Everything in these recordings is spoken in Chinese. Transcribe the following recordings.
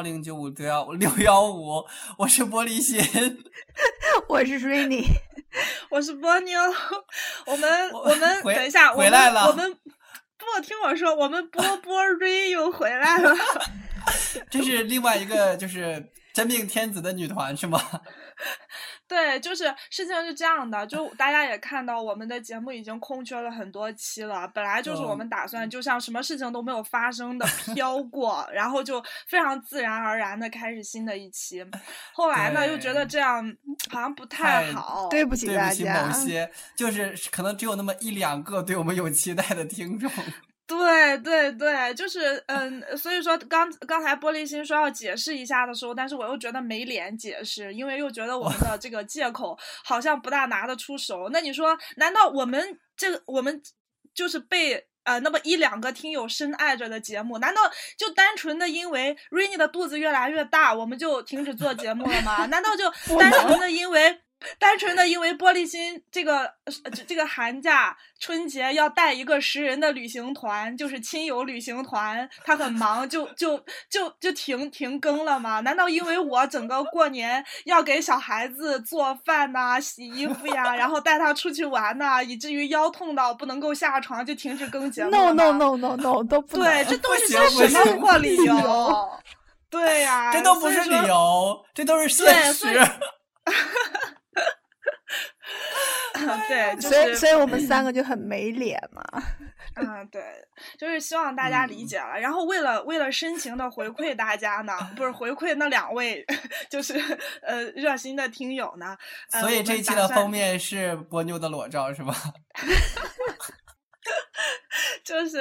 幺零九五六幺六幺五，我是玻璃心，我是 Rainy，我是波妞。我们我们等一下，回来了我们我们不听我说，我们波波瑞又回来了。这是另外一个就是真命天子的女团是吗？对，就是事情是这样的，就大家也看到我们的节目已经空缺了很多期了。本来就是我们打算就像什么事情都没有发生的飘过，然后就非常自然而然的开始新的一期。后来呢，又觉得这样好像不太太好。对不起对不起某。些 就是可能只有那么一两个对我们有期待的听众。对对对，就是嗯，所以说刚刚才玻璃心说要解释一下的时候，但是我又觉得没脸解释，因为又觉得我们的这个借口好像不大拿得出手。那你说，难道我们这个我们就是被呃那么一两个听友深爱着的节目，难道就单纯的因为 Rainy 的肚子越来越大，我们就停止做节目了吗？难道就 单纯的因为？单纯的因为玻璃心这个呃这这个寒假春节要带一个十人的旅行团，就是亲友旅行团，他很忙，就就就就停停更了吗？难道因为我整个过年要给小孩子做饭呐、洗衣服呀，然后带他出去玩呐、以至于腰痛到不能够下床就停止更节目 No 了 no 吗 no no no 都不对，这都是些什么破理由？对呀、这都不是理由，这都是现对所以实。对，就所以所以我们三个就很没脸嘛。嗯，对，就是希望大家理嗯解了。然后为了为了深情的回馈大家呢，不是回馈那两位，就是呃热心的听友呢。呃所以这一期的封面是波妞的裸照是吧？就是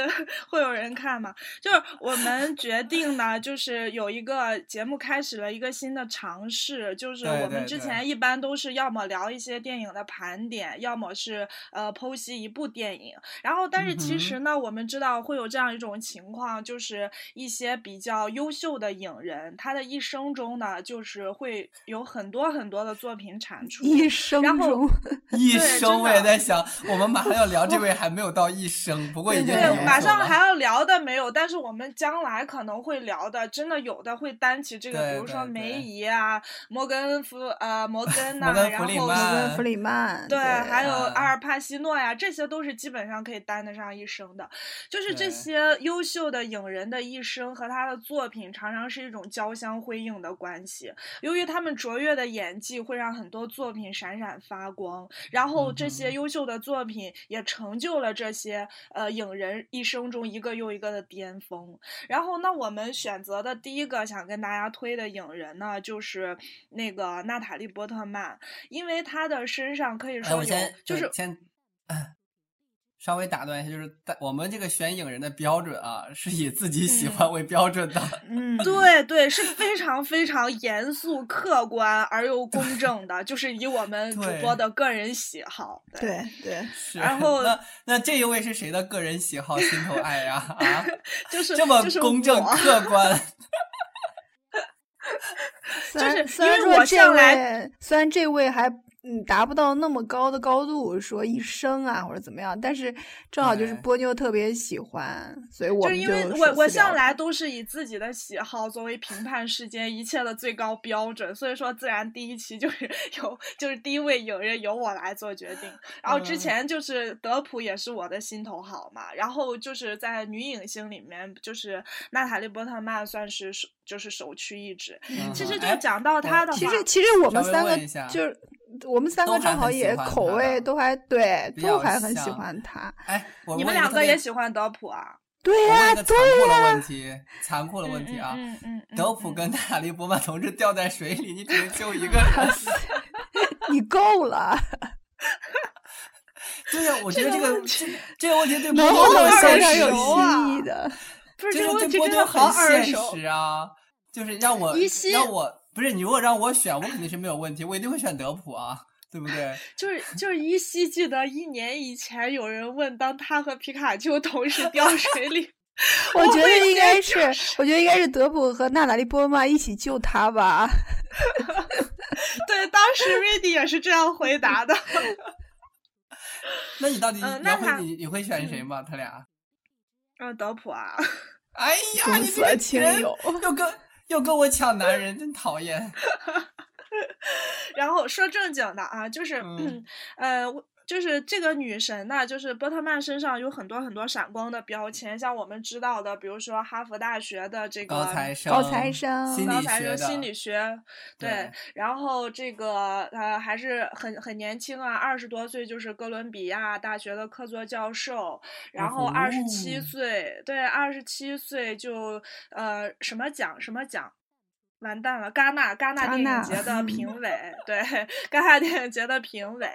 会有人看嘛。就是我们决定呢，就是有一个节目开始了一个新的尝试，就是我们之前一般都是要么聊一些电影的盘点，要么是呃剖析一部电影。然后，但是其嗯实呢，我们知道会有这样一种情况，就是一些比较优秀的影人，他的一生中呢，就是会有很多很多的作品产出。一生然后中，一生我也在想，我们马上要聊这 位还没有到一生，不过已经对马上还要聊的没有，但是我们将来可能会聊的，真的有的会担起这个，比如说梅姨啊、摩根弗呃摩根呐、摩根 然后弗里曼是跟弗里曼，对，还有啊阿尔帕西诺呀，这些都是基本上可以担得上一生的。就是这些优秀的影人的一生和他的作品常常是一种交相辉映的关系。由于他们卓越的演技会让很多作品闪闪发光，然后这些优秀的作品也成就了这些呃影人一生中一个又一个的巅峰。然后那，我们选择的第一个想跟大家推的影人呢，就是那个娜塔莉波特曼，因为她的身上可以哎，说有就是对先、稍微打断一下，就是在我们这个选影人的标准啊，是以自己喜嗯欢为标准的。嗯，对对，是非常非常严肃、客观而又公 正的，就是以我们主播的个人喜好。对对，是，然后那那这一位是谁的个人喜好、心头爱呀？啊，就是这么公正客观，虽然就是虽因为我然说这向来位虽然这位还嗯达不到那么高的高度，说一生啊或者怎么样，但是正好就是波妞特别喜欢，所以我们就是因为我我向来都是以自己的喜好作为评判世间一切的最高标准，所以说自然第一期就 是由就是第一位影人由我来做决定。然后之嗯前就是德普也是我的心头好嘛，然后就是在女影星里面，就是娜塔莉波特曼算是首就是首屈一指。其实就哎讲到她的话，其实其实我们三个就是我们三个正好也口味都还对，都还很喜欢他。哎，我你们两个也喜欢德普啊？对呀、一个残对酷的、问题，残酷的问题啊！嗯嗯嗯，德普跟娜塔莉波曼同志掉在水里，你只能救一个 人。你够了，对呀、我觉得这这个个问题这这个问题对能波妞有很现非常有实熟啊新意的。不是这个对波妞真的好很现耳熟。实啊！就是让我让我不是你，如果让我选，我肯定是没有问题，我一定会选德普啊，对不对？就是就是依稀记得一年以前有人问，当他和皮卡丘同时掉水里 我觉得应该是，我觉得应该是德普和娜塔莉波特曼一起救他吧。对，当时 Randy 也是这样回答的。那你到底你要嗯那会你你会选谁吗？他俩？嗯，德普啊，哎呀，公你这个人友又跟又跟我抢男人，真讨厌。然后说正经的啊，就是嗯 呃。就是这个女神呢，就是波特曼身上有很多很多闪光的标签，像我们知道的，比如说哈佛大学的这个高材生，高材生心高材生理学的心理学，对，对然后这个呃还是很很年轻啊，二十多岁就是哥伦比亚大学的客座教授，然后哦二十七岁，对，二十七岁就呃什么奖什么奖。完蛋了，戛纳戛纳电影节的 评委，对，戛纳电影节的评委。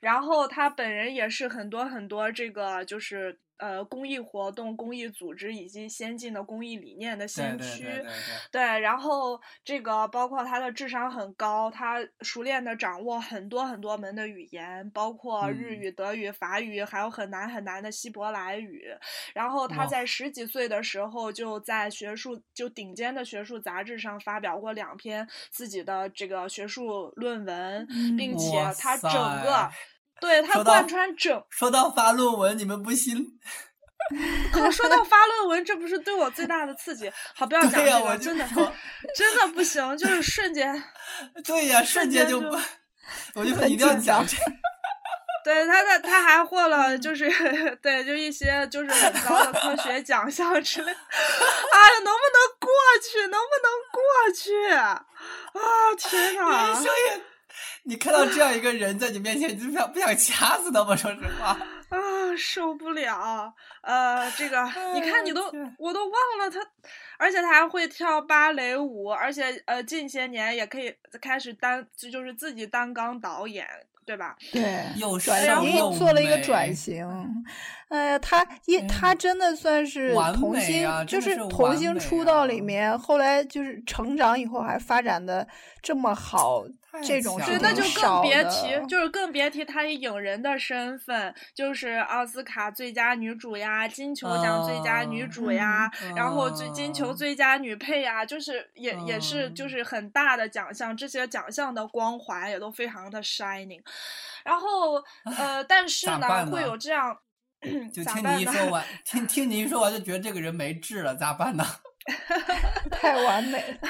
然后他本人也是很多很多这个就是呃公益活动、公益组织以及先进的公益理念的先驱。对对对对，对，然后这个包括他的智商很高，他熟练的掌握很多很多门的语言，包括日嗯语、德语、法语，还有很难很难的希伯来语。然后他在十几岁的时候就在学术就顶尖的学术杂志上发表过两篇自己的这个学术论文，并嗯且他整个塞对他贯穿整说到发论文，你们不信？可说到发论文，这不是对我最大的刺激。好，不要讲这个，就真的，真的不行，就是瞬间。对呀、瞬间就 我就说一定要讲这。对他的他还获了，就是对，就一些就是很高的科学奖项之类。哎呀，能不能过去？能不能过去？啊，天哪！人生也，你看到这样一个人在你面前，你就不想不想掐死他吗？说实话，啊，受不了！呃，这个你看，你都天我都忘了他，而且他还会跳芭蕾舞，而且呃，近些年也可以开始担，就就是自己担纲导演，对吧？对，有转瘦型做了一个转型。哎呀，他一他真的算是童星，就是童星出道里啊面，后来就是成长以后还发展的这么好，太这种对，那就更别提，就是更别提她以影人的身份，就是奥斯卡最佳女主呀，金球奖最佳女嗯主呀，然后最嗯金球最佳女配呀，就是也也是就嗯是很大的奖项，这些奖项的光环也都非常的 shining。然后呃，但是呢，会有这样。就听咋办呢你一说完，听听你一说完，就觉得这个人没治了，咋办呢？太完美了。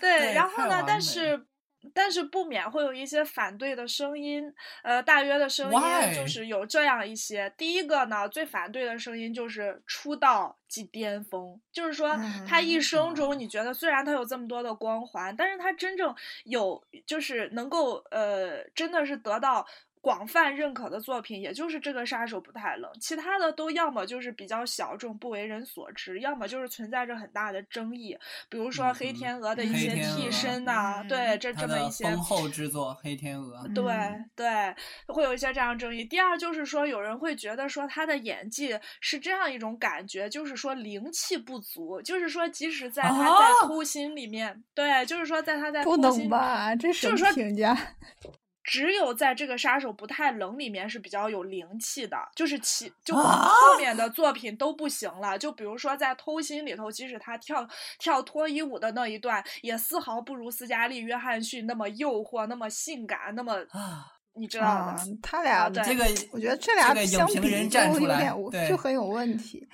对，对然后呢，但是但是不免会有一些反对的声音，呃，大约的声音就是有这样一些。第一个呢，最反对的声音就是出道即巅峰，就是说他一生中，你觉得虽然他有这么多的光环，但是他真正有就是能够呃，真的是得到。广泛认可的作品，也就是这个杀手不太冷，其他的都要么就是比较小众、不为人所知，要么就是存在着很大的争议，比如说黑嗯天鹅的一些替身呐、嗯对，这这么一些丰厚之作《黑天鹅》，对嗯对，会有一些这样争议。第二就是说，有人会觉得说他的演技是这样一种感觉，就是说灵气不足，就是说即使在他在啊偷心里面，对，就是说在他在不心吧？这什么就是说评价？只有在这个杀手不太冷里面是比较有灵气的，就是其就啊 后面的作品都不行了。就比如说在偷心里头，即使他跳跳脱衣舞的那一段，也丝毫不如斯嘉丽·约翰逊那么诱惑，那么性感，那么啊，你知道的。啊，他俩对这个我觉得这俩这个影相比评人就有站出来点就很有问题。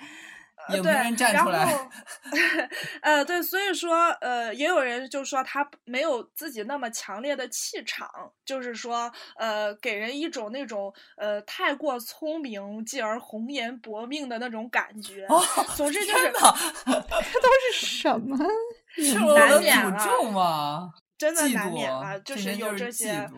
呃对，然出来，呃，对，所以说，呃，也有人就说他没有自己那么强烈的气场，就是说，呃，给人一种那种呃太过聪明，继而红颜薄命的那种感觉。哦总之就是 这都是什么？是嗯难我的免啊诅咒吗？真的难免妒了，就是有这些。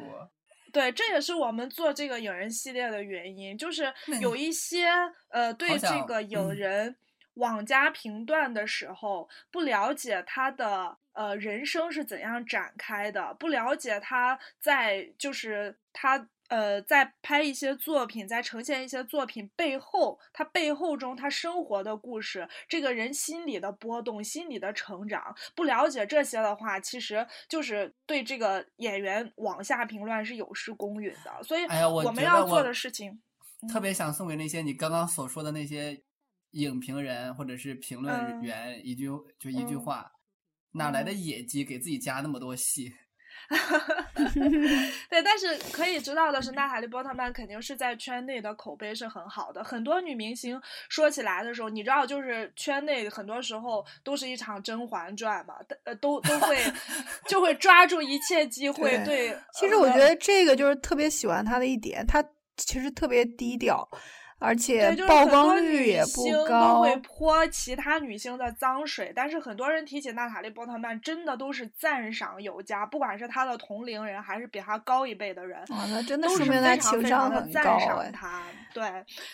对，这也是我们做这个影人系列的原因，就是有一些呃对这个影嗯人往加评断的时候，不了解他的呃人生是怎样展开的，不了解他在就是他。呃，在拍一些作品，在呈现一些作品背后，他背后中他生活的故事，这个人心理的波动、心理的成长，不了解这些的话，其实就是对这个演员往下评论是有失公允的。所以，哎呀我们要做的事情，特别想送给那些你刚刚所说的那些影评人或者是评论嗯员一句就一句嗯话，哪来的嗯野鸡给自己加那么多戏？对，但是可以知道的是，娜塔莉波特曼肯定是在圈内的口碑是很好的。很多女明星说起来的时候，你知道，就是圈内很多时候都是一场《甄嬛传》嘛，呃，都都会 就会抓住一切机会对。其实我觉得这个就是特别喜欢她的一点，她其实特别低调。而且曝光率也不高，都会泼其他女星的脏水。但是很多人提起娜塔莉波特曼，真的都是赞赏有加，不管是她的同龄人，还是比她高一辈的人，那真的都是非常非常的赞赏她。对，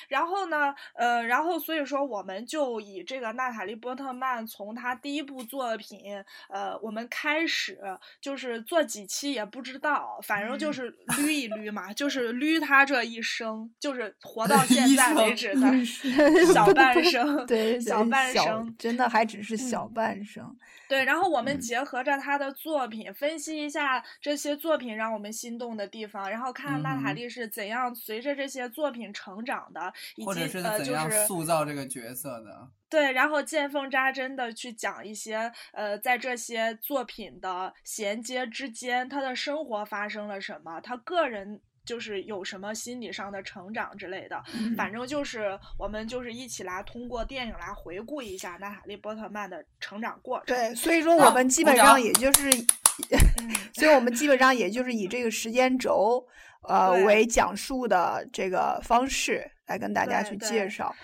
然后呢，呃，然后所以说，我们就以这个娜塔莉波特曼从她第一部作品，呃，我们开始就是做几期也不知道，反正就是捋一捋嘛，就是捋她这一生，就是活 到现在为止的 小半生，对，小半生，真的还只是小半生。对，然后我们结合着他的作品，分析一下这些作品让我们心动的地方，然后看娜塔莉是怎样随着这些作品成。长的，以及是怎样塑造这个角色的？对，然后见缝插针的去讲一些，呃，在这些作品的衔接之间，他的生活发生了什么，他个人就是有什么心理上的成长之类的。反正就是我们就是一起来通过电影来回顾一下娜塔莉波特曼的成长过程。对，所以说我们基本上也就是 所以我们基本上也就是以这个时间轴。呃，为讲述的这个方式来跟大家去介绍。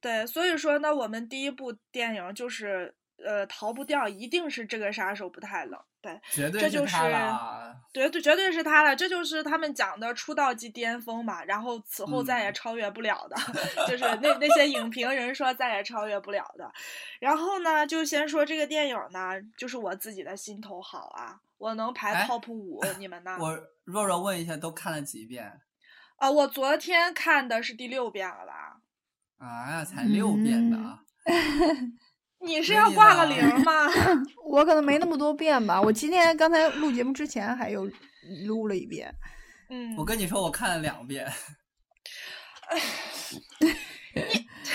对，所以说呢，我们第一部电影就是呃，逃不掉，一定是这个杀手不太冷。对，绝对是他了。对对，绝对是他了。这就是他们讲的出道即巅峰嘛，然后此后再也超越不了的，就是那那些影评人说再也超越不了的。然后呢，就先说这个电影呢，就是我自己的心头好啊。我能排 top 五，你们呢？我若若问一下，都看了几遍？啊，我昨天看的是第六遍了吧？啊，才六遍呢！你是要挂个零吗？我可能没那么多遍吧。我今天刚才录节目之前还有录了一遍。嗯，我跟你说，我看了两遍。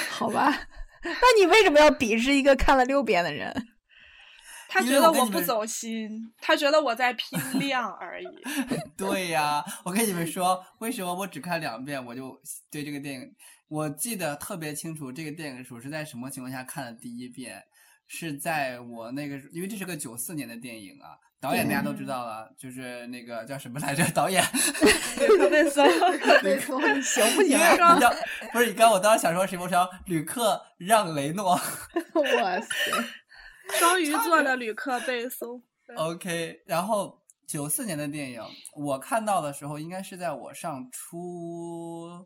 好吧，那你为什么要鄙视一个看了六遍的人？他觉得我不走心，他觉得我在拼量而已。对呀，我跟你们说，为什么我只看两遍我就对这个电影，我记得特别清楚。这个电影我是在什么情况下看的第一遍？是在我那个，因为这是个九四年的电影啊，导演大家都知道了，就是那个叫什么来着？导演特别骚，特别骚，行不行？不是你刚我当时想说什么？说吕克让雷诺。哇塞！双鱼座的旅客背诵。OK，然后九四年的电影，我看到的时候应该是在我上初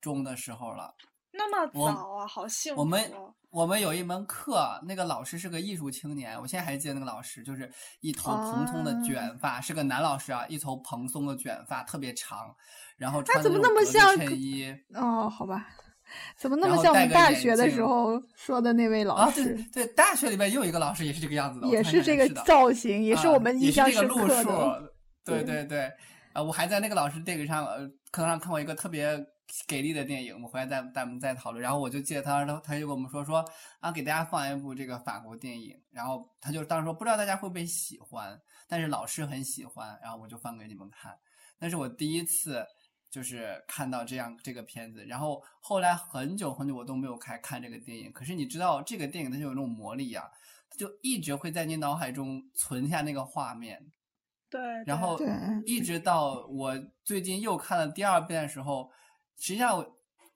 中的时候了。那么早啊，好幸福！我们我们有一门课，那个老师是个艺术青年，我现在还记得那个老师，就是一头蓬松的卷发，是个男老师啊，一头蓬松的卷发，特别长，然后穿怎么那么像衬衣。哦，好吧。怎么那么像我们大学的时候说的那位老师？对对，大学里面又有一个老师也是这个样子的，也是这个造型，也是我们印象深刻的。对对对，啊，我还在那个老师电影上呃课堂上看过一个特别给力的电影，我们回来再再我们再讨论。然后我就记得他他他就跟我们说说啊，给大家放一部这个法国电影，然后他就当时说不知道大家会不会喜欢，但是老师很喜欢，然后我就放给你们看。那是我第一次。就是看到这样这个片子，然后后来很久很久我都没有开看这个电影。可是你知道这个电影它就有那种魔力啊，就一直会在你脑海中存下那个画面。对。然后一直到我最近又看了第二遍的时候，实际上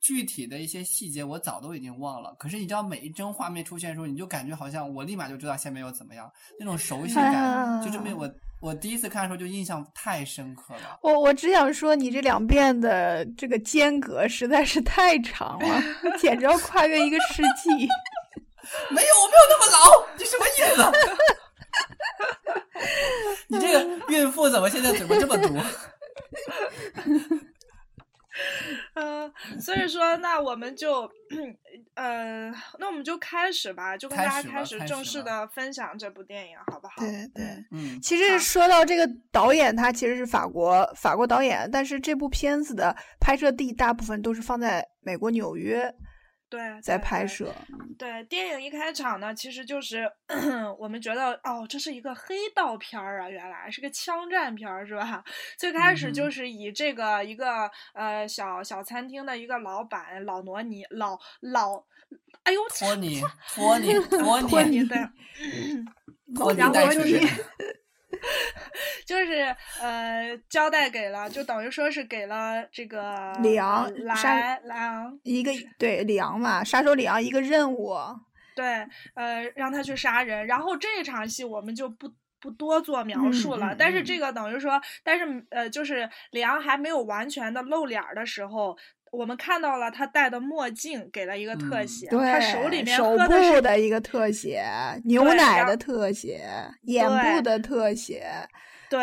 具体的一些细节我早都已经忘了。可是你知道每一帧画面出现的时候，你就感觉好像我立马就知道下面要怎么样，那种熟悉感就证明我。我第一次看的时候就印象太深刻了。我我只想说，你这两遍的这个间隔实在是太长了，简直要跨越一个世纪。没有，我没有那么老，你什么意思？你这个孕妇怎么现在嘴巴这么毒？嗯，所以说，那我们就，呃，那我们就开始吧，就跟大家开始正式的分享这部电影，好不好？对对，嗯。其实说到这个导演，他其实是法国法国导演，但是这部片子的拍摄地大部分都是放在美国纽约。对，在拍摄。对，电影一开场呢，其实就是 我们觉得哦，这是一个黑道片儿啊，原来是个枪战片儿，是吧？最开始就是以这个一个呃小小餐厅的一个老板老罗尼老老，哎呦，托尼托尼 托尼对 然后就是。就是呃，交代给了，就等于说是给了这个里昂来莱昂一个对里昂嘛，杀手里昂一个任务，对，呃，让他去杀人。然后这场戏我们就不不多做描述了。但是这个等于说，但是呃，就是里昂还没有完全的露脸的时候。我们看到了他戴的墨镜，给了一个特写。他手里面手部的一个特写，牛奶的特写，眼部的特写。对，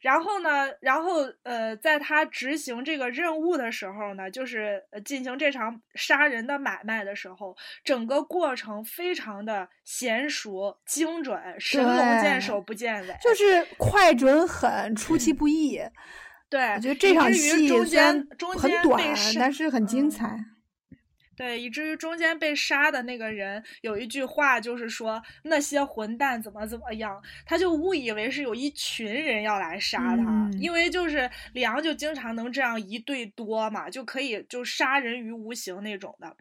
然后呢，然后呃，在他执行这个任务的时候呢，就是进行这场杀人的买卖的时候，整个过程非常的娴熟、精准，神龙见首不见尾，就是快、准、狠，出其不意。对，我觉得这场戏中间很短，但是很精彩。对，以至于中间被杀的那个人有一句话，就是说那些混蛋怎么怎么样，他就误以为是有一群人要来杀他，因为就是李昂就经常能这样一对多嘛，就可以就杀人于无形那种的。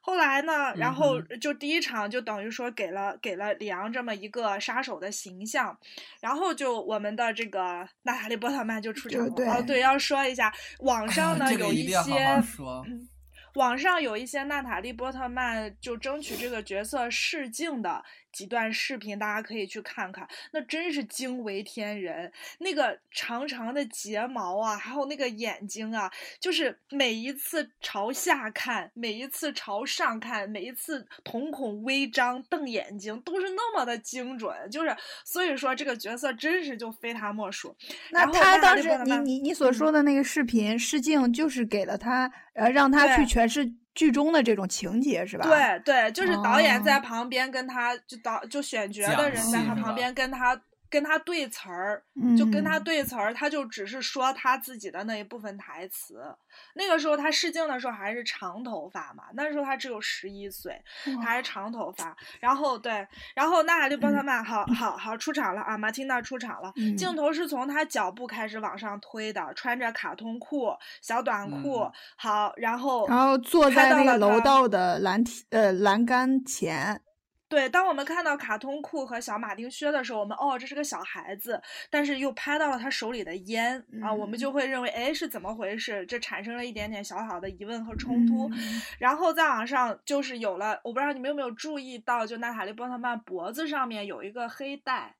后来呢，然后就第一场就等于说给了给了李昂这么一个杀手的形象，然后就我们的这个娜塔莉波特曼就出场了。哦，对，要说一下，网 上呢有一些。网上有一些娜塔莉波特曼就争取这个角色试镜的。几段视频大家可以去看看，那真是惊为天人。那个长长的睫毛啊，还有那个眼睛啊，就是每一次朝下看，每一次朝上看，每一次瞳孔微张瞪眼睛，都是那么的精准。就是所以说这个角色真是就非他莫属。那他当时你你你所说的那个视频试镜，就是给了他呃让他去诠释。剧中的这种情节是吧？对对，就是导演在旁边跟他就导就选角的人在他旁边跟他。跟他对词儿，就跟他对词儿，他就只是说他自己的那一部分台词。那个时候他试镜的时候还是长头发嘛，那时候他只有十一岁，他还是长头发。然后对，然后娜塔莉波特曼好好好出场了啊，马汀娜出场了。镜头是从他脚步开始往上推的，穿着卡通裤、小短裤，好，然后然后坐在那个楼道的栏体呃栏杆前。对，当我们看到卡通裤和小马丁靴的时候，我们哦，这是个小孩子，但是又拍到了他手里的烟啊，我们就会认为，哎，是怎么回事？这产生了一点点小小的疑问和冲突。然后再往上就是有了，我不知道你们有没有注意到，就娜塔莉波特曼脖子上面有一个黑带。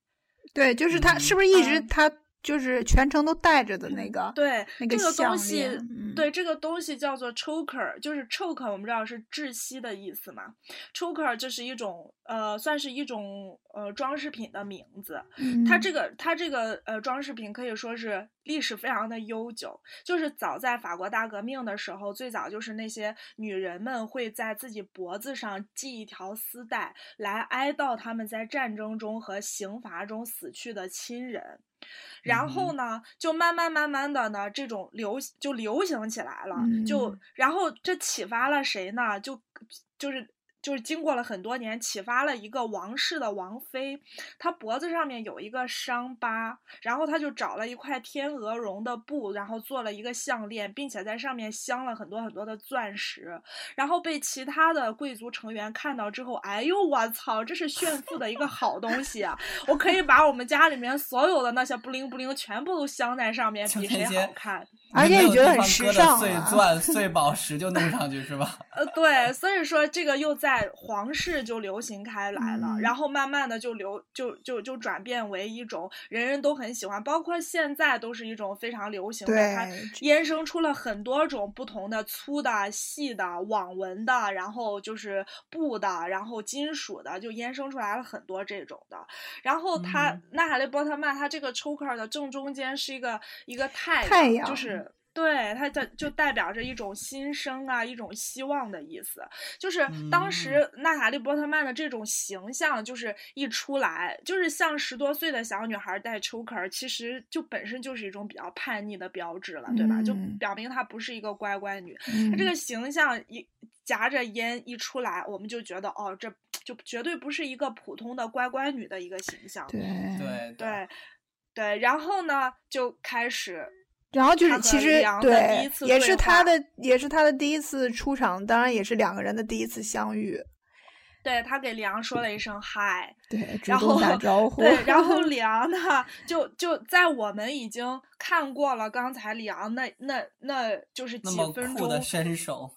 对，就是他是不是一直他？就是全程都带着的那个，对，那个东西，对，这个东西叫做 choker，就是 choker，我们知道是窒息的意思嘛。choker 就是一种，呃，算是一种呃装饰品的名字。它这个，它这个呃装饰品可以说是历史非常的悠久。就是早在法国大革命的时候，最早就是那些女人们会在自己脖子上系一条丝带，来哀悼他们在战争中和刑罚中死去的亲人。然后呢，就慢慢慢慢的呢，这种流就流行起来了，就然后这启发了谁呢？就就是。就是经过了很多年，启发了一个王室的王妃，她脖子上面有一个伤疤，然后她就找了一块天鹅绒的布，然后做了一个项链，并且在上面镶了很多很多的钻石，然后被其他的贵族成员看到之后，哎呦我操，这是炫富的一个好东西啊！我可以把我们家里面所有的那些布灵布灵全部都镶在上面，比谁好看。而且你觉得很时尚，碎钻、碎宝石就弄上去是吧？呃，对，所以说这个又在皇室就流行开来了，然后慢慢的就流就就就转变为一种人人都很喜欢，包括现在都是一种非常流行的，它衍生出了很多种不同的粗的、细的、网纹的，然后就是布的，然后金属的，就衍生出来了很多这种的。然后它娜塔莉波特曼，它这个 choker 的正中间是一个一个太阳，就是。对，它的就代表着一种新生啊，一种希望的意思。就是当时娜塔莉波特曼的这种形象，就是一出来，就是像十多岁的小女孩戴 choker，其实就本身就是一种比较叛逆的标志了，对吧？就表明她不是一个乖乖女。她这个形象一。夹着烟一出来，我们就觉得哦，这就绝对不是一个普通的乖乖女的一个形象。对对对对，然后呢就开始，然后就是其实对，也是他的也是他的第一次出场，当然也是两个人的第一次相遇。对他给李昂说了一声嗨，对，然后打招呼，对，然后 李昂呢，就就在我们已经看过了刚才李昂那那那就是几分钟的伸手。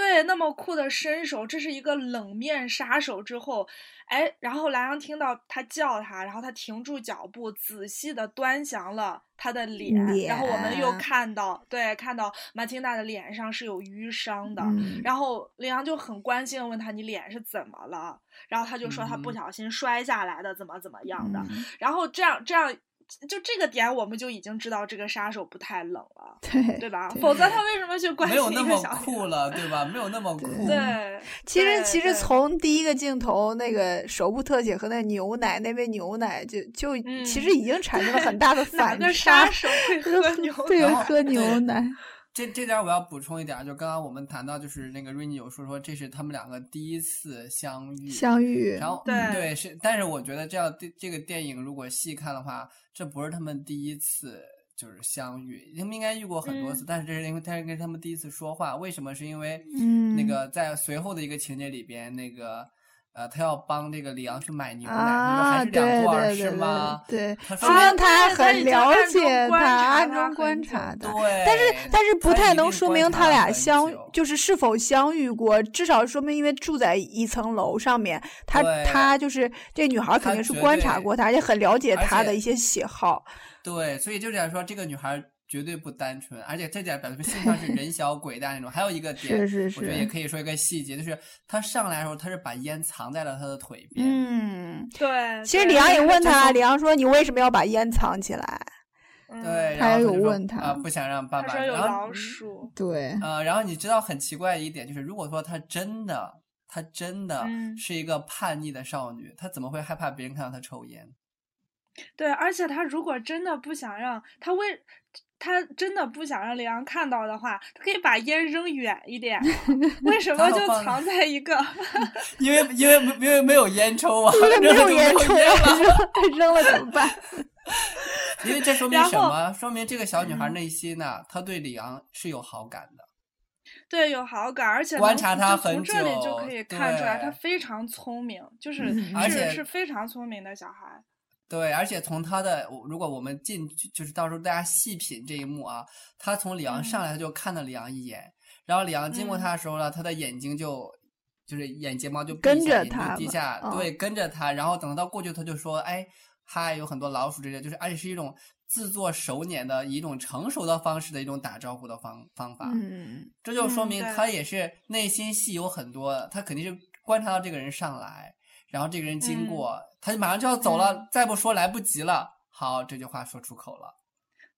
对，那么酷的身手，这是一个冷面杀手。之后，哎，然后莱昂听到他叫他，然后他停住脚步，仔细的端详了他的脸。然后我们又看到，对，看到马汀娜的脸上是有淤伤的。然后李昂就很关心的问他：“你脸是怎么了？”然后他就说：“他不小心摔下来的，怎么怎么样的。”然后这样这样。就这个点，我们就已经知道这个杀手不太冷了，对对吧？否则他为什么去关心一个小酷了，对吧？没有那么 酷。对，其实其实从第一个镜头那个手部特写和那牛奶那杯牛奶，就就其实已经产生了很大的反差。杀手会 喝牛对喝牛奶。这这点我要补充一点，就刚刚我们谈到，就是那个瑞妮有说说这是他们两个第一次相遇，相遇，然后对对是，但是我觉得这样这这个电影如果细看的话，这不是他们第一次就是相遇，他们应该遇过很多次，但是这是因为他是跟他们第一次说话，为什么？是因为那个在随后的一个情节里边那个。呃，他要帮这个李阳去买牛奶，还是两罐是吗？对，说明他很了解他，暗中观察的。对，但是但是不太能说明他俩相就是是否相遇过，至少说明因为住在一层楼上面，他他就是这女孩肯定是观察过他，而且很了解他的一些喜好。对，所以就想说这个女孩。绝对不单纯，而且这点表示性上是人小鬼大那种。还有一个点，是是是，我觉得也可以说一个细节，就是他上来的时候，他是把烟藏在了他的腿边。嗯，对。其实李阳也问他，李阳说：“你为什么要把烟藏起来？”对，他也有问他，啊，不想让爸爸。有老鼠。对。呃，然后你知道很奇怪的一点就是，如果说他真的，他真的是一个叛逆的少女，他怎么会害怕别人看到他抽烟？对，而且他如果真的不想让他为。他真的不想让李阳看到的话，他可以把烟扔远一点。为什么就藏在一个？因为因为因为没有烟抽啊，没有烟抽了，扔了怎么办？因为这说明什么？说明这个小女孩内心呢，她对李阳是有好感的。对，有好感，而且观察他很久，从这里就可以看出来，她非常聪明，就是是是非常聪明的小孩。对，而且从他的，如果我们进，就是到时候大家细品这一幕啊，他从李昂上来，他就看了李昂一眼，然后李昂经过他的时候呢，他的眼睛就，就是眼睫毛就跟着他低下，对，跟着他，然后等到过去，他就说，哎，嗨，有很多老鼠这些，就是而且是一种自作手捻的一种成熟的方式的一种打招呼的方方法，嗯，这就说明他也是内心戏有很多，他肯定是观察到这个人上来。然后这个人经过，他就马上就要走了，再不说来不及了。好，这句话说出口了。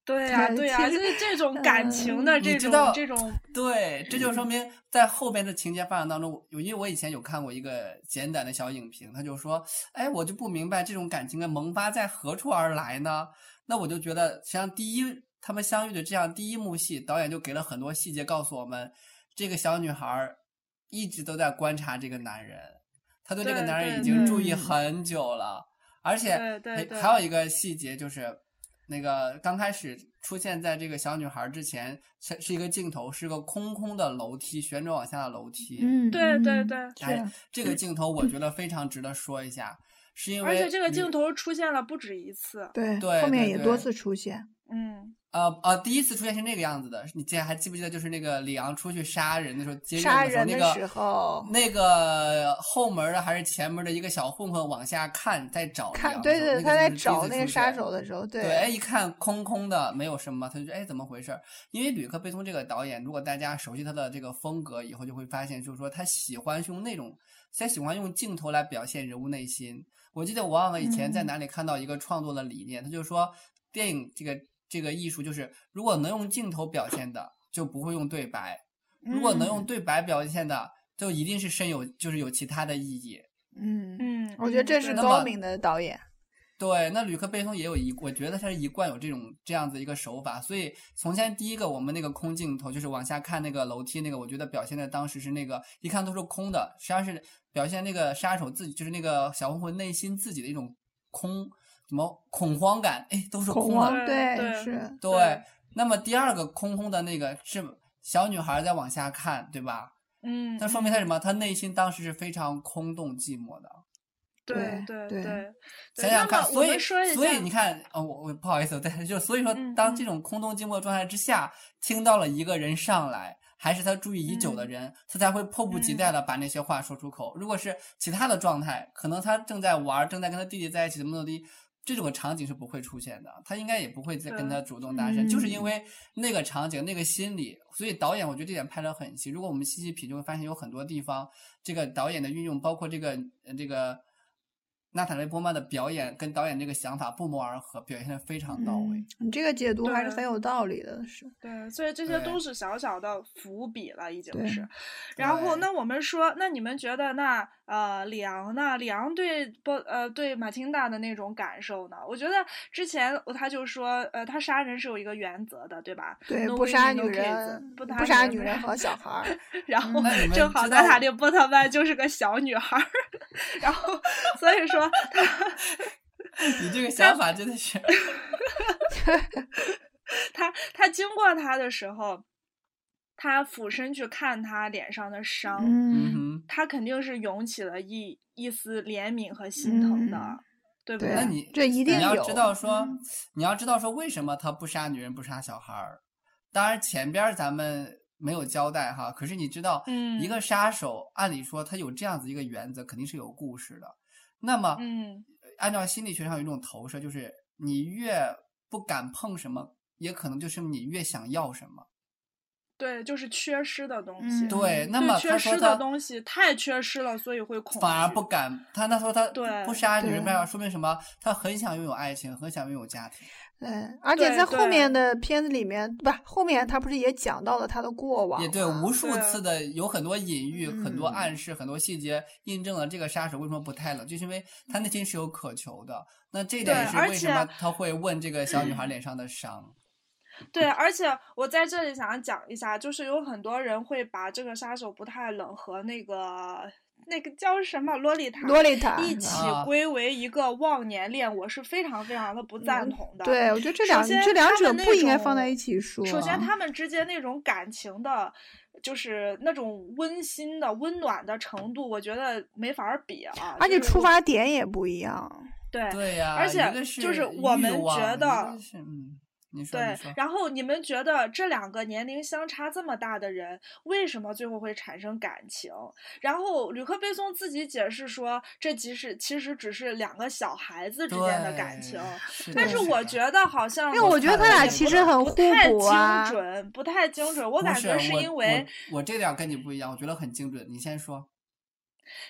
对呀，对呀，就是这种感情的这种这种。对，这就说明在后边的情节发展当中，因为我以前有看过一个简短的小影评，他就说：“哎，我就不明白这种感情的萌发在何处而来呢？”那我就觉得，实际上第一他们相遇的这样第一幕戏，导演就给了很多细节告诉我们，这个小女孩一直都在观察这个男人。他对这个男人已经注意很久了，而且还有一个细节就是，那个刚开始出现在这个小女孩之前是是一个镜头，是个空空的楼梯，旋转往下的楼梯。嗯，对对对，哎，这个镜头我觉得非常值得说一下，是因为而且这个镜头出现了不止一次，对对，后面也多次出现，嗯。呃呃，第一次出现是那个样子的，你记还记不记得？就是那个李昂出去杀人的时候，接人的时候，那个，那个后门的还是前门的一个小混混往下看，在找看，对对，他在找那个杀手的时候，对，哎，一看空空的，没有什么，他就哎，怎么回事？因为吕克贝松这个导演，如果大家熟悉他的这个风格，以后就会发现，就是说他喜欢用那种，他喜欢用镜头来表现人物内心。我记得我忘了以前在哪里看到一个创作的理念，他就说电影这个。这个艺术就是，如果能用镜头表现的，就不会用对白；如果能用对白表现的，就一定是深有，就是有其他的意义。嗯嗯，我觉得这是高明的导演。对，那吕克贝松也有一，我觉得他是一贯有这种这样子一个手法，所以从前第一个我们那个空镜头就是往下看那个楼梯那个，我觉得表现的当时是那个一看都是空的，实际上是表现那个杀手自己就是那个小混混内心自己的一种空什么恐慌感，哎，都是空的，对是，对。那么第二个空空的那个是小女孩在往下看，对吧？嗯，那说明她什么？她内心当时是非常空洞寂寞的。对对对，想想看，所以所以你看，哦，我我不好意思，对，就所以说，当这种空洞寂寞状态之下，听到了一个人上来，还是他注意已久的人，他才会迫不及待的把那些话说出口。如果是其他的状态，可能他正在玩，正在跟他弟弟在一起，怎么怎么的，这种场景是不会出现的。他应该也不会再跟他主动搭讪，就是因为那个场景、那个心理，所以导演我觉得这点拍的很细。如果我们细细品，就会发现有很多地方，这个导演的运用，包括这个这个。娜塔莉波曼的表演跟导演这个想法不谋而合，表现的非常到位。你这个解读还是很有道理的，是。对，所以这些都是小小的伏笔了，已经是。然后，那我们说，那你们觉得，那呃，里昂呢？里昂对波呃对马汀达的那种感受呢？我觉得之前他就说，呃，他杀人是有一个原则的，对吧？对，不杀女人，不杀女人和 小孩儿。然后正好娜塔莉波特曼就是个小女孩儿，然后所以说他。你这个想法真的是，他他经过他的时候，他俯身去看他脸上的伤，嗯他肯定是涌起了一一丝怜悯和心疼的，对不对？那你这一定你要知道说，你要知道说为什么他不杀女人不杀小孩儿？当然前边咱们没有交代哈，可是你知道，一个杀手按理说他有这样子一个原则，肯定是有故事的。那么，嗯，按照心理学上有一种投射，就是你越不敢碰什么，也可能就是你越想要什么。对，就是缺失的东西。对，那么缺失的东西太缺失了，所以会恐。反而不敢。他那时候他不杀女人，不说明什么？他很想拥有爱情，很想拥有家庭。对，而且在后面的片子里面，不，后面他不是也讲到了他的过往？也对，无数次的有很多隐喻、很多暗示、很多细节，印证了这个杀手为什么不太冷，就是因为他内心是有渴求的。那这点是为什么他会问这个小女孩脸上的伤？对，而且我在这里想要讲一下，就是有很多人会把这个杀手不太冷和那个。那个叫什么洛丽塔？洛丽塔一起归为一个忘年恋，我是非常非常的不赞同的。对，我觉得这两这两者不应该放在一起说。首先，他们之间那种感情的，就是那种温馨的、温暖的程度，我觉得没法比啊。而且出发点也不一样。对对呀，而且就是我们觉得。对，然后你们觉得这两个年龄相差这么大的人，为什么最后会产生感情？然后吕克贝松自己解释说，这其实其实只是两个小孩子之间的感情。但是我觉得好像，因为我觉得他俩其实很不太精准，不太精准。我感觉是因为我这点跟你不一样，我觉得很精准。你先说。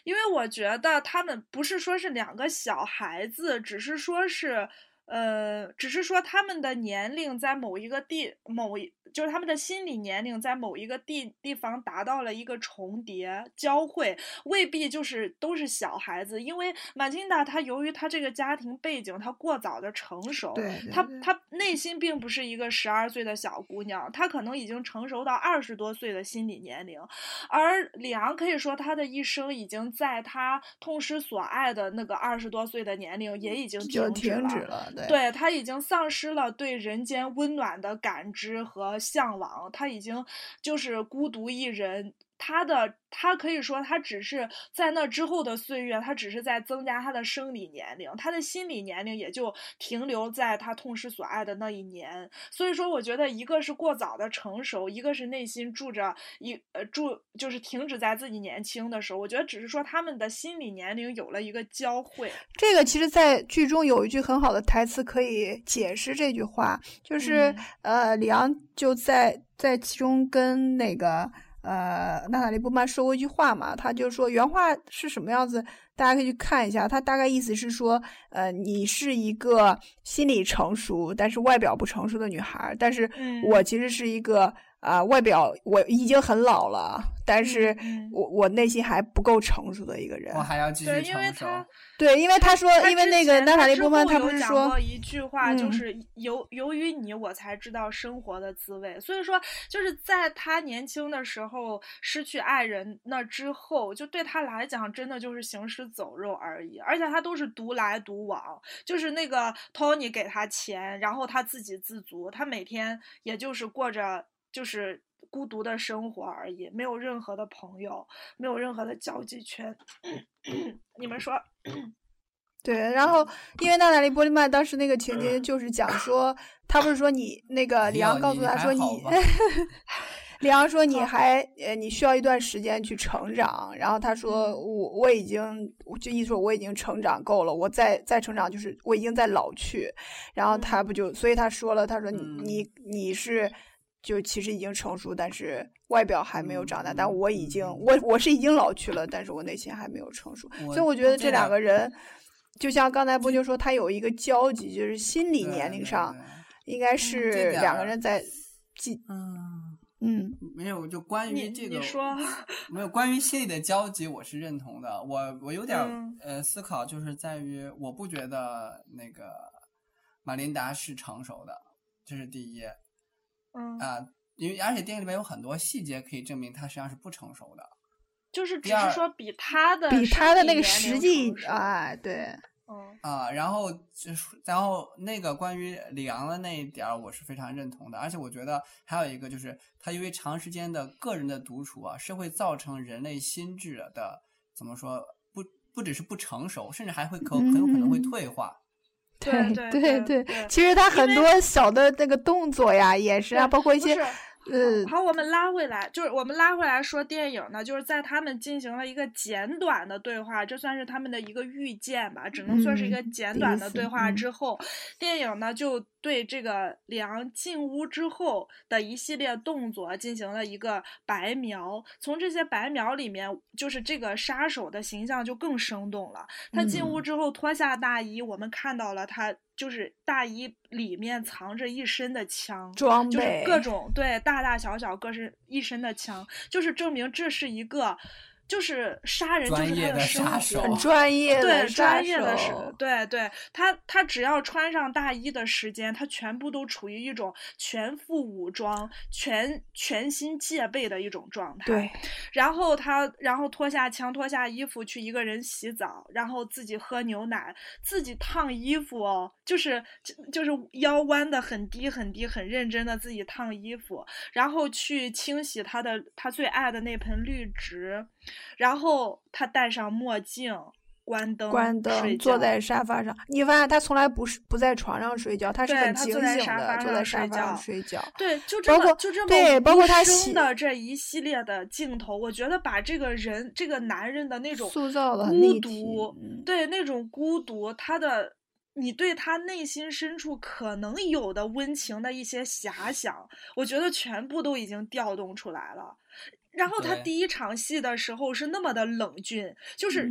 因为我觉得他们不是说是两个小孩子，只是说是。呃，只是说他们的年龄在某一个地某。就是他们的心理年龄在某一个地地方达到了一个重叠交汇，未必就是都是小孩子，因为马金达她由于她这个家庭背景，她过早的成熟，她她内心并不是一个十二岁的小姑娘，她可能已经成熟到二十多岁的心理年龄，而李昂可以说他的一生已经在他痛失所爱的那个二十多岁的年龄也已经停止了，对他已经丧失了对人间温暖的感知和。向往，他已经就是孤独一人。他的他可以说，他只是在那之后的岁月，他只是在增加他的生理年龄，他的心理年龄也就停留在他痛失所爱的那一年。所以说，我觉得一个是过早的成熟，一个是内心住着一呃住就是停止在自己年轻的时候。我觉得只是说他们的心理年龄有了一个交汇。这个其实，在剧中有一句很好的台词可以解释这句话，就是呃，李昂就在在其中跟那个。呃，娜塔莉波曼说过一句话嘛，他就说原话是什么样子，大家可以去看一下。他大概意思是说，呃，你是一个心理成熟但是外表不成熟的女孩，但是我其实是一个啊，外表我已经很老了，但是我我内心还不够成熟的一个人。我还要继续成熟。对，因为他说，因为那个娜塔莉波曼，他不是说一句话，就是由由于你，我才知道生活的滋味。所以说，就是在他年轻的时候失去爱人那之后，就对他来讲，真的就是行尸走肉而已。而且他都是独来独往，就是那个 Tony 给他钱，然后他自给自足，他每天也就是过着就是孤独的生活而已，没有任何的朋友，没有任何的交际圈。你们说？对，然后因为娜塔莉波利曼当时那个情节就是讲说，他不是说你那个里昂告诉他说你，里昂说你还呃你需要一段时间去成长，然后他说我我已经就意思说我已经成长够了，我再再成长就是我已经在老去，然后他不就所以他说了，他说你你你是就其实已经成熟，但是外表还没有长大，但我已经我我是已经老去了，但是我内心还没有成熟，所以我觉得这两个人。就像刚才不就说他有一个交集，就是心理年龄上，应该是两个人在，嗯嗯，没有就关于这个，你说没有关于心理的交集，我是认同的。我我有点呃思考，就是在于我不觉得那个马琳达是成熟的，这是第一，嗯啊，因为而且电影里面有很多细节可以证明他实际上是不成熟的。就是只是说比他的比他的那个实际啊对，嗯啊，然后就是然后那个关于李昂的那一点儿，我是非常认同的。而且我觉得还有一个就是，他因为长时间的个人的独处啊，是会造成人类心智的怎么说不不只是不成熟，甚至还会可很有可能会退化。对对对对，其实他很多小的那个动作呀、眼神啊，包括一些。嗯，好，我们拉回来，就是我们拉回来说电影呢，就是在他们进行了一个简短的对话，这算是他们的一个预见吧，只能算是一个简短的对话之后，电影呢就。对这个梁进屋之后的一系列动作进行了一个白描，从这些白描里面，就是这个杀手的形象就更生动了。他进屋之后脱下大衣，我们看到了他就是大衣里面藏着一身的枪，装备，就是各种对大大小小各是一身的枪，就是证明这是一个。就是杀人，就是他的生活，很专业的对专业的是，对对，他他只要穿上大衣的时间，他全部都处于一种全副武装、全全心戒备的一种状态。对，然后他然后脱下枪，脱下衣服去一个人洗澡，然后自己喝牛奶，自己烫衣服哦，就是就是腰弯的很低很低，很认真的自己烫衣服，然后去清洗他的他最爱的那盆绿植。然后他戴上墨镜，关灯，关灯，坐在沙发上。你发现他从来不是不在床上睡觉，他是很警醒的，坐在沙发上睡觉。对，就这么就这么对，包括他生的这一系列的镜头，我觉得把这个人这个男人的那种塑造的孤独，对那种孤独，他的你对他内心深处可能有的温情的一些遐想，我觉得全部都已经调动出来了。然后他第一场戏的时候是那么的冷峻，就是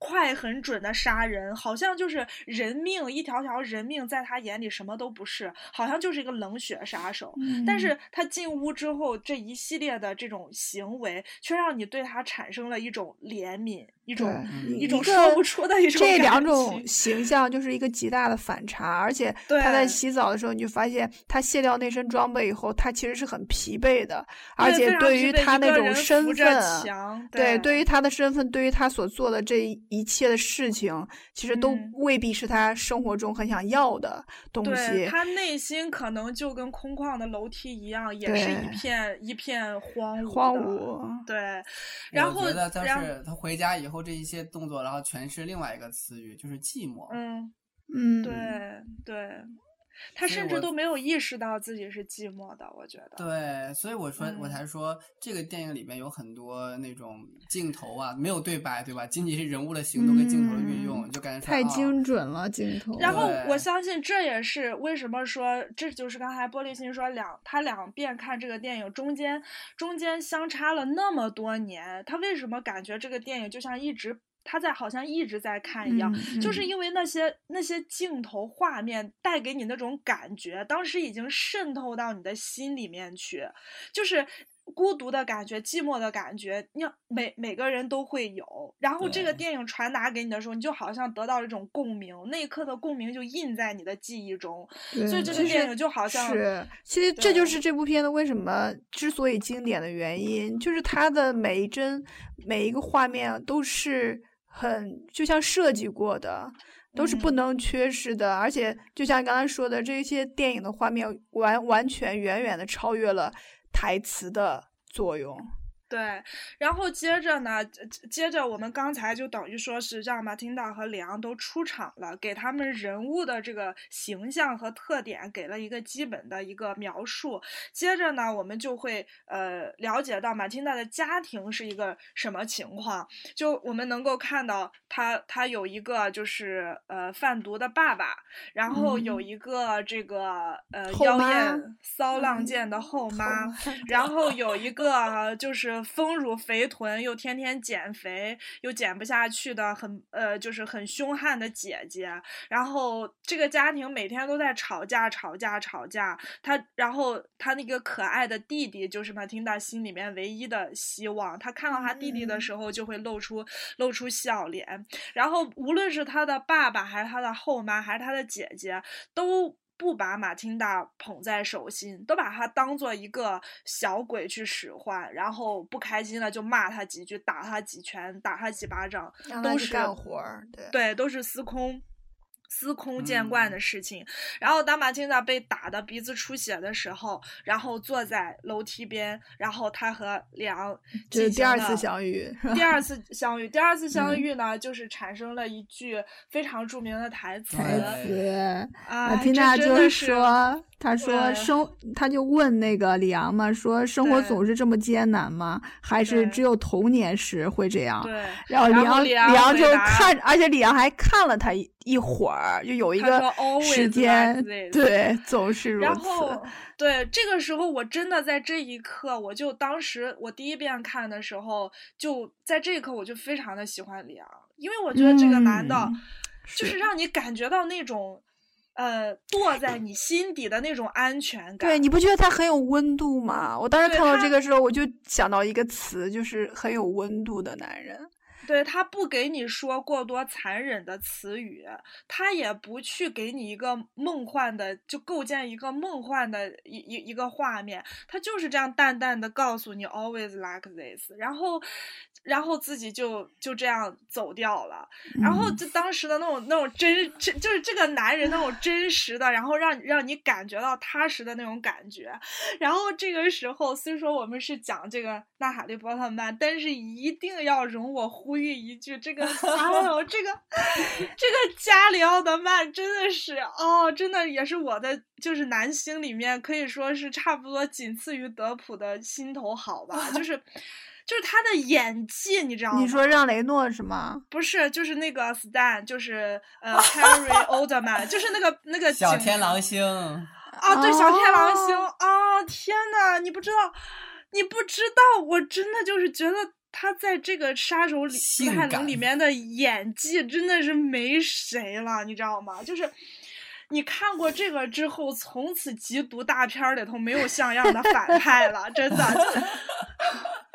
快很准的杀人，好像就是人命一条条人命在他眼里什么都不是，好像就是一个冷血杀手。但是他进屋之后这一系列的这种行为，却让你对他产生了一种怜悯。一种一种说不出的一种这两种形象就是一个极大的反差，而且他在洗澡的时候，你就发现他卸掉那身装备以后，他其实是很疲惫的，而且对于他那种身份，对，对于他的身份，对于他所做的这一切的事情，其实都未必是他生活中很想要的东西。他内心可能就跟空旷的楼梯一样，也是一片一片荒芜。荒芜。对，然后觉得他是他回家以后。这一些动作，然后全是另外一个词语，就是寂寞。嗯嗯，对对，他甚至都没有意识到自己是寂寞的，我觉得。对，所以我说，我才说这个电影里面有很多那种镜头啊，没有对白，对吧？仅仅是人物的行动跟镜头的运用，就感觉太精准了镜头。然后我相信这也是为什么说，这就是刚才玻璃心说两他两遍看这个电影中间中间相差了那么多年，他为什么感觉这个电影就像一直。他在好像一直在看一样，就是因为那些那些镜头画面带给你那种感觉，当时已经渗透到你的心里面去。就是孤独的感觉、寂寞的感觉，你每每个人都会有。然后这个电影传达给你的时候，你就好像得到了一种共鸣，那一刻的共鸣就印在你的记忆中。所以这个电影就好像是，其实这就是这部片子为什么之所以经典的原因，就是它的每一帧、每一个画面都是很就像设计过的。都是不能缺失的，而且就像刚才说的，这些电影的画面完完全远远的超越了台词的作用。对，然后接着呢，接着我们刚才就等于说是让马汀达和里昂都出场了，给他们人物的这个形象和特点给了一个基本的一个描述。接着呢，我们就会呃了解到马汀达的家庭是一个什么情况。就我们能够看到他他有一个就是呃贩毒的爸爸，然后有一个这个呃妖艳骚浪贱的后妈，然后有一个就是。丰乳肥臀又天天减肥又减不下去的很呃就是很凶悍的姐姐，然后这个家庭每天都在吵架吵架吵架，他然后他那个可爱的弟弟就是马汀达心里面唯一的希望，他看到他弟弟的时候就会露出露出笑脸，然后无论是他的爸爸还是他的后妈还是他的姐姐都。不把马汀达捧在手心，都把他当做一个小鬼去使唤，然后不开心了就骂他几句，打他几拳，打他几巴掌，都是干活儿，对对，都是司空。司空见惯的事情，然后当马金达被打的鼻子出血的时候，然后坐在楼梯边，然后他和梁就是第二次相遇，第二次相遇，第二次相遇呢，就是产生了一句非常著名的台词，马汀达就说。他说生，他就问那个李阳嘛，说生活总是这么艰难吗？还是只有童年时会这样？对。然后李阳李阳就看，而且李阳还看了他一一会儿，就有一个时间，对，总是如此。然后，对这个时候，我真的在这一刻，我就当时我第一遍看的时候，就在这一刻，我就非常的喜欢李阳，因为我觉得这个男的，就是让你感觉到那种。呃，坐在你心底的那种安全感，对，你不觉得他很有温度吗？我当时看到这个时候，我就想到一个词，就是很有温度的男人。对他不给你说过多残忍的词语，他也不去给你一个梦幻的，就构建一个梦幻的一一一个画面，他就是这样淡淡的告诉你 always like this，然后，然后自己就就这样走掉了，然后就当时的那种那种真真就是这个男人那种真实的，然后让让你感觉到踏实的那种感觉，然后这个时候虽说我们是讲这个纳哈利波特曼，但是一定要容我呼。吁一句，这个，哎呦，这个，这个加里奥德曼真的是，哦，真的也是我的，就是男星里面可以说是差不多仅次于德普的心头好吧，就是，就是他的演技，你知道吗？你说让雷诺是吗？不是，就是那个 Stan，就是呃 Harry Oldman，就是那个那个小天狼星啊，对，小天狼星啊，天呐，你不知道，你不知道，我真的就是觉得。他在这个杀手里斯坦林里面的演技真的是没谁了，你知道吗？就是你看过这个之后，从此缉毒大片里头没有像样的反派了，真的。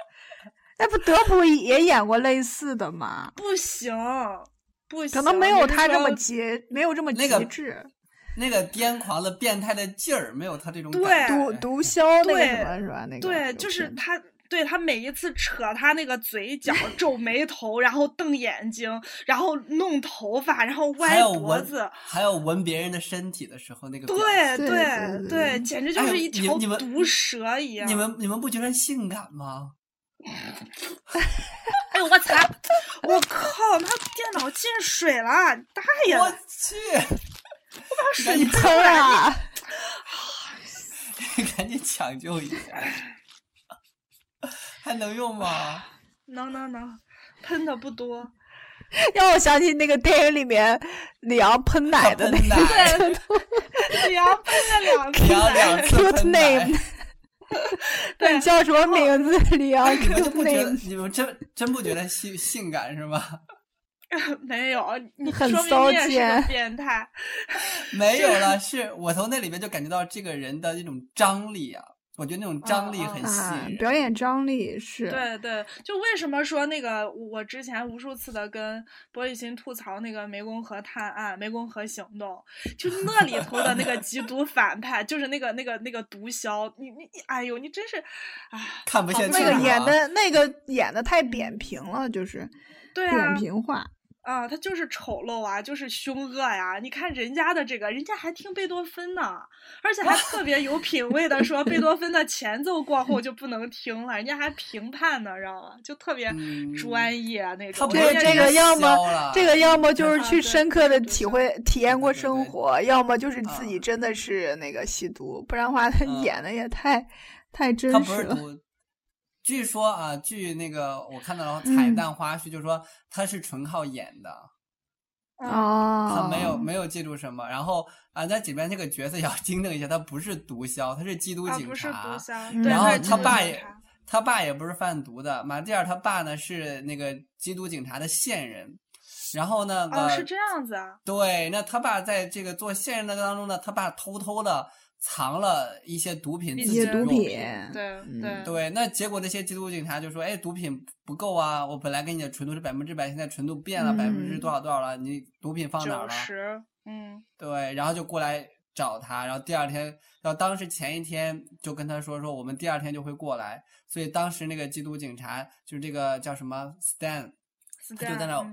那不德普也演过类似的吗？不行，不行，可能没有他这么极，没有这么极致。那个癫狂的、变态的劲儿，没有他这种对毒毒枭那个什么是吧？那个对，就是他。对他每一次扯他那个嘴角、皱眉头，然后瞪眼睛，然后弄头发，然后歪脖子，还有闻别人的身体的时候那个，对对对，简直就是一条毒蛇一样。你们你们不觉得性感吗？哎呦我操！我靠！他电脑进水了，大爷！我去！我把水喷了！你 赶紧抢救一下。还能用吗？能能能，喷的不多。让我想起那个电影里面李阳喷奶的那个，李阳喷了两次奶。Cute name，对，叫什么名字？李阳。你们不觉得？你们真真不觉得性性感是吗？没有，你很骚贱，变态。没有了，是我从那里面就感觉到这个人的一种张力啊。我觉得那种张力很吸。表演张力是。对对，就为什么说那个我之前无数次的跟玻璃心吐槽那个湄公河探案、湄公河行动，就那里头的那个缉毒反派，就是那个那个那个毒枭，你你你，哎呦，你真是，哎，看不下去。那个演的那个演的太扁平了，就是对扁平化。啊，他就是丑陋啊，就是凶恶呀！你看人家的这个，人家还听贝多芬呢，而且还特别有品位的说，贝多芬的前奏过后就不能听了，人家还评判呢，知道吗？就特别专业那种。这个这个要么这个要么就是去深刻的体会体验过生活，要么就是自己真的是那个吸毒，不然的话他演的也太太真实了。据说啊，据那个我看到了彩蛋花絮，就是说他是纯靠演的，哦，他没有没有记住什么。然后啊，在里边这个角色 要精正一下，他不是毒枭，他是缉毒警察。然后他爸也他爸也不是贩毒的，马蒂尔他爸呢是那个缉毒警察的线人。然后呢，哦，是这样子啊。对，那他爸在这个做线人的当中呢，他爸偷偷的。藏了一些毒品，一些毒品，对对对。那结果那些缉毒警察就说：“哎，毒品不够啊！我本来给你的纯度是百分之百，现在纯度变了，百分之多少多少了？你毒品放哪儿了？”十，嗯，对。然后就过来找他，然后第二天，然后当时前一天就跟他说：“说我们第二天就会过来。”所以当时那个缉毒警察就是这个叫什么 Stan，他就在那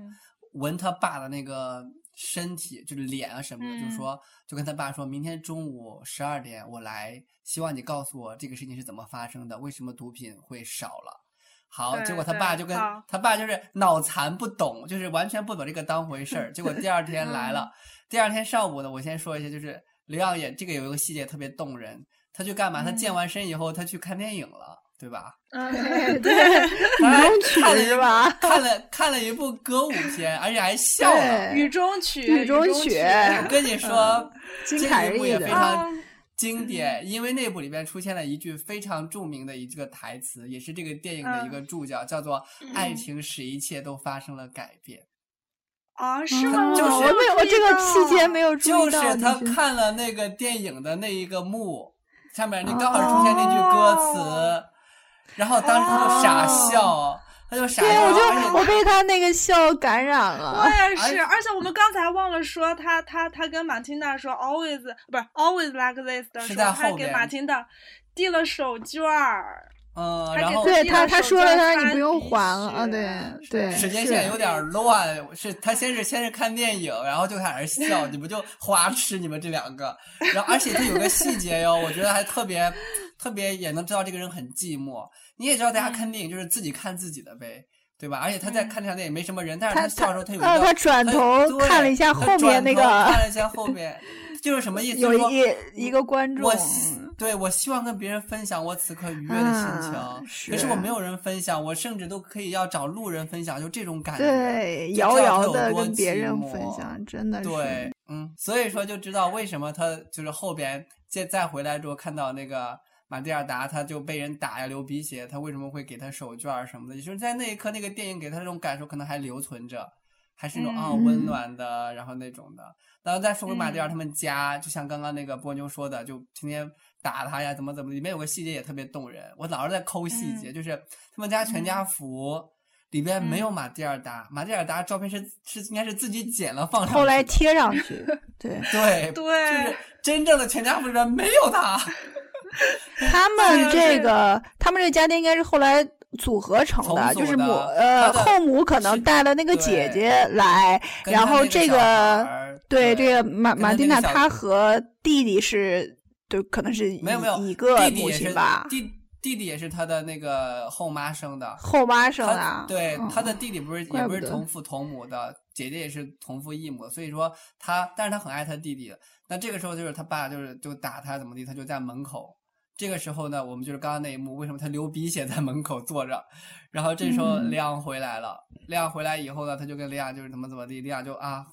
闻他爸的那个。身体就是脸啊什么的，就说就跟他爸说，明天中午十二点我来，希望你告诉我这个事情是怎么发生的，为什么毒品会少了。好，结果他爸就跟他爸就是脑残不懂，就是完全不懂这个当回事儿。结果第二天来了，第二天上午呢，我先说一下，就是刘耀也这个有一个细节特别动人，他去干嘛？他健完身以后，他去看电影了。对吧？嗯，对，雨中曲是吧？看了看了一部歌舞片，而且还笑了。雨中曲，雨中曲。我跟你说，这一部也非常经典，因为那部里面出现了一句非常著名的一个台词，也是这个电影的一个注脚，叫做“爱情使一切都发生了改变”。啊，是吗？就是我没有，我这个期间没有注意到。就是他看了那个电影的那一个幕，上面你刚好出现那句歌词。然后当时他就傻笑，他就傻笑。对，我就我被他那个笑感染了。我也是，而且我们刚才忘了说，他他他跟马汀达说 always 不是 always like this 的时候，他给马汀达递了手绢儿。嗯，然后对他他说了，他说你不用还了啊，对对。时间线有点乱，是他先是先是看电影，然后就开始笑，你不就花痴，你们这两个。然后而且他有个细节哟，我觉得还特别特别，也能知道这个人很寂寞。你也知道，大家看电影就是自己看自己的呗，对吧？而且他在看这场电影没什么人，但是他笑的时候他有一个，他转头看了一下后面那个，看了一下后面，就是什么意思？有一一个观众，我对我希望跟别人分享我此刻愉悦的心情，可是我没有人分享，我甚至都可以要找路人分享，就这种感觉，对，遥遥的跟别人分享，真的是，对，嗯，所以说就知道为什么他就是后边再再回来之后看到那个。马蒂尔达他就被人打呀，流鼻血，他为什么会给他手绢什么的？也就是在那一刻，那个电影给他那种感受可能还留存着，还是那种啊温暖的，然后那种的。然后再说回马蒂尔他们家，就像刚刚那个波妞说的，就天天打他呀，怎么怎么，里面有个细节也特别动人。我老是在抠细节，就是他们家全家福里边没有马蒂尔达，马蒂尔达照片是是应该是自己剪了放上，后来贴上去，对 对对，就是真正的全家福里边没有他。他们这个，他们这个家庭应该是后来组合成的，就是母呃后母可能带了那个姐姐来，然后这个对这个马马蒂娜她和弟弟是，就可能是没有没有一个母亲吧，弟弟弟也是他的那个后妈生的，后妈生的，对他的弟弟不是也不是同父同母的，姐姐也是同父异母，所以说他，但是他很爱他弟弟，那这个时候就是他爸就是就打他怎么地，他就在门口。这个时候呢，我们就是刚刚那一幕，为什么他流鼻血在门口坐着？然后这时候亮回来了，亮回来以后呢，他就跟亮就是怎么怎么地，亮就啊，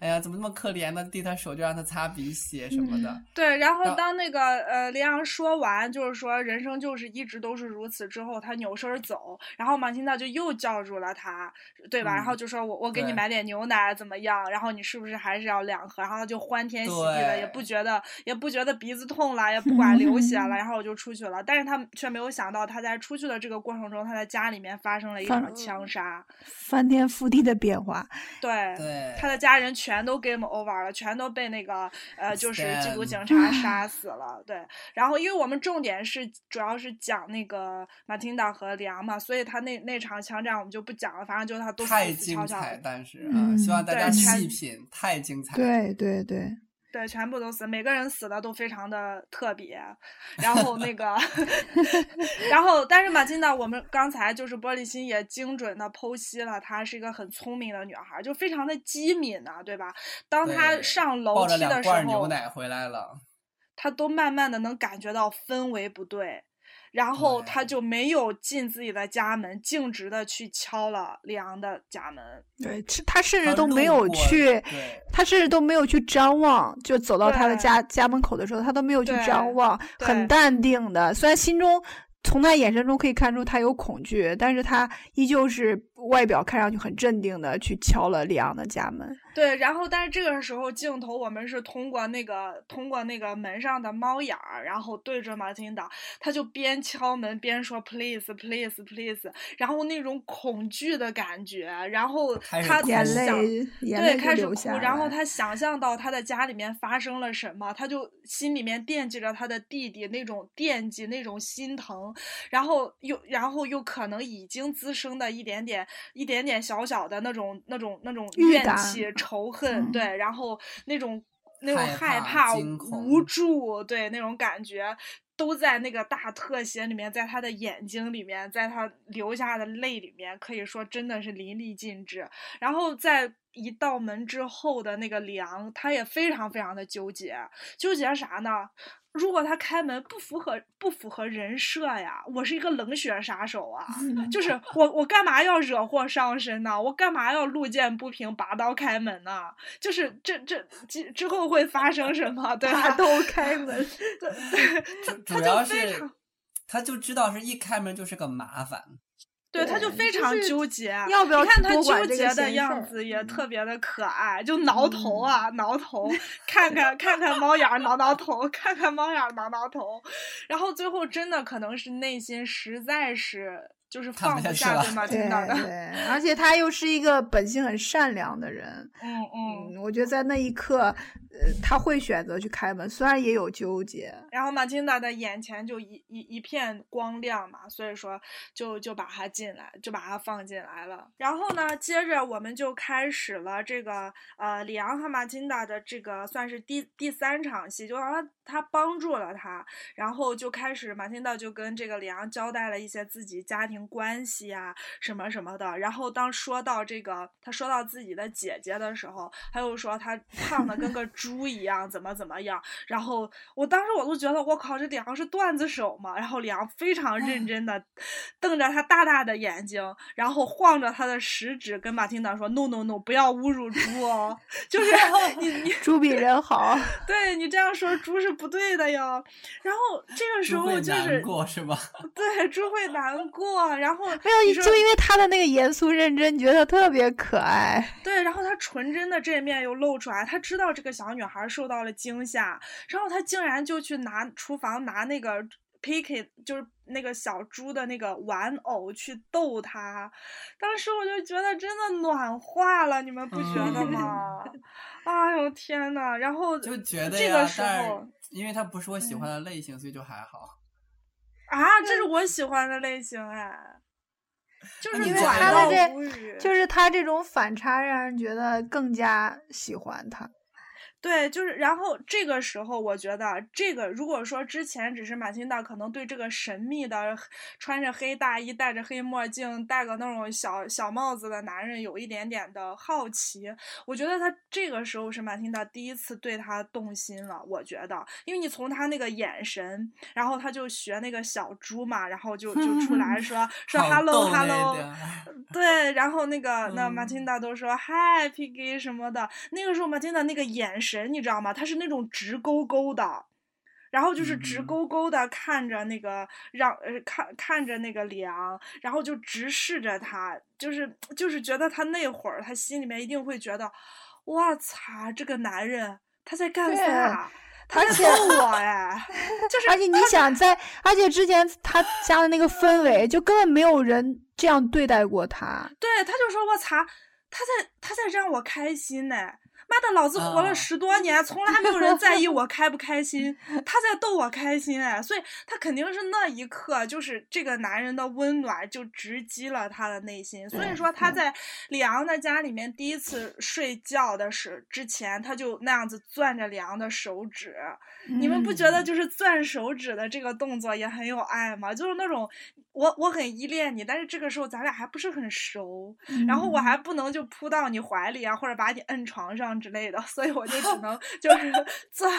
哎呀，怎么那么可怜呢？递他手就让他擦鼻血什么的。对，然后当那个呃林阳说完，就是说人生就是一直都是如此之后，他扭身走，然后马青道就又叫住了他，对吧？然后就说我我给你买点牛奶怎么样？然后你是不是还是要两盒？然后他就欢天喜地的，也不觉得也不觉得鼻子痛了，也不管流血了，然后我就出去了。但是他却没有想到，他在出去的这个过程中，他在家里面发生了一场枪杀，翻天覆地的变化。对，对，他的家人全都 game over 了，全都被那个呃，就是缉毒警察杀死了。对，然后因为我们重点是主要是讲那个马汀达和梁嘛，所以他那那场枪战我们就不讲了，反正就是他都太精彩，但是啊，希望大家细品，太精彩。对对对。对，全部都死，每个人死的都非常的特别。然后那个，然后但是马金娜，我们刚才就是玻璃心也精准的剖析了，她是一个很聪明的女孩，就非常的机敏呢，对吧？当她上楼梯的时候，牛奶回来了，她都慢慢的能感觉到氛围不对。然后他就没有进自己的家门，径直的去敲了李昂的家门。对，他甚至都没有去，他甚至都没有去张望，就走到他的家家门口的时候，他都没有去张望，很淡定的，虽然心中。从他眼神中可以看出他有恐惧，但是他依旧是外表看上去很镇定的去敲了李昂的家门。对，然后但是这个时候镜头我们是通过那个通过那个门上的猫眼儿，然后对着马金达，他就边敲门边说 “please please please”，然后那种恐惧的感觉，然后他眼泪对开始哭，然后他。想象到他的家里面发生了什么，他就心里面惦记着他的弟弟，那种惦记，那种心疼。然后又，然后又可能已经滋生的一点点、一点点小小的那种、那种、那种怨气、仇恨，对，然后那种那种害怕、无助，对，那种感觉都在那个大特写里面，在他的眼睛里面，在他流下的泪里面，可以说真的是淋漓尽致。然后在一道门之后的那个梁，他也非常非常的纠结，纠结啥呢？如果他开门不符合不符合人设呀，我是一个冷血杀手啊，就是我我干嘛要惹祸上身呢？我干嘛要路见不平拔刀开门呢？就是这这之之后会发生什么？对拔刀开门，对，主要是他就知道是一开门就是个麻烦。对，他就非常纠结，要不要看他纠结的样子也特别的可爱，就挠头啊，挠头，看看看看猫眼儿，挠挠头，看看猫眼儿，挠挠头，然后最后真的可能是内心实在是。就是放不下 对马汀达的，而且他又是一个本性很善良的人。嗯嗯，我觉得在那一刻，呃，他会选择去开门，虽然也有纠结。然后马金达的眼前就一一一片光亮嘛，所以说就就把他进来，就把他放进来了。然后呢，接着我们就开始了这个呃里昂和马金达的这个算是第第三场戏，就让他他帮助了他，然后就开始马金达就跟这个里昂交代了一些自己家庭。关系啊，什么什么的。然后当说到这个，他说到自己的姐姐的时候，他又说他胖的跟个 猪一样，怎么怎么样。然后我当时我都觉得，我靠，这李阳是段子手嘛。然后李阳非常认真的瞪着他大大的眼睛，然后晃着他的食指跟马汀达说：“no no no，不要侮辱猪哦，就是 你你猪比人好，对你这样说猪是不对的哟。”然后这个时候就是过是吧？对，猪会难过。然后没有，就因为他的那个严肃认真，觉得特别可爱。对，然后他纯真的这一面又露出来，他知道这个小女孩受到了惊吓，然后他竟然就去拿厨房拿那个 Picky，就是那个小猪的那个玩偶去逗她。当时我就觉得真的暖化了，你们不觉得吗？哎呦天呐，然后就觉得这个时候，因为他不是我喜欢的类型，所以就还好。啊，这是我喜欢的类型哎，就是因为他的这，就是他这种反差让人觉得更加喜欢他。对，就是，然后这个时候，我觉得这个，如果说之前只是马汀达可能对这个神秘的穿着黑大衣、戴着黑墨镜、戴个那种小小帽子的男人有一点点的好奇，我觉得他这个时候是马汀达第一次对他动心了。我觉得，因为你从他那个眼神，然后他就学那个小猪嘛，然后就就出来说 说 hello hello，对，然后那个那马汀达都说 hi Piggy 什么的，那个时候马汀达那个眼神。神，你知道吗？他是那种直勾勾的，然后就是直勾勾的看着那个让呃看看着那个梁，然后就直视着他，就是就是觉得他那会儿他心里面一定会觉得，我操，这个男人他在干啥？他在逗我 哎！就是而且你想在，而且之前他家的那个氛围，就根本没有人这样对待过他。对，他就说我擦，他在他在让我开心呢。妈的，老子活了十多年，从来没有人在意我开不开心，他在逗我开心哎，所以他肯定是那一刻，就是这个男人的温暖就直击了他的内心。所以说他在李昂的家里面第一次睡觉的时之前，他就那样子攥着李昂的手指，你们不觉得就是攥手指的这个动作也很有爱吗？就是那种我我很依恋你，但是这个时候咱俩还不是很熟，然后我还不能就扑到你怀里啊，或者把你摁床上。之类的，所以我就只能就是 钻。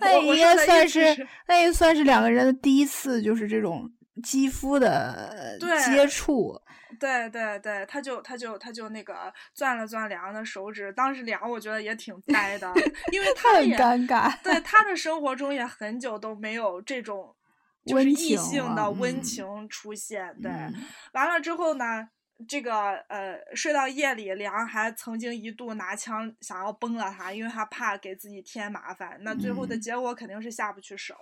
那也算是，那也算是两个人的第一次，就是这种肌肤的接触。对对对，他就他就他就那个攥了攥梁的手指，当时梁我觉得也挺呆的，因为他也尴尬。对他的生活中也很久都没有这种就是异性的温情出现。对，完了之后呢？这个呃，睡到夜里，梁还曾经一度拿枪想要崩了他，因为他怕给自己添麻烦。那最后的结果肯定是下不去手。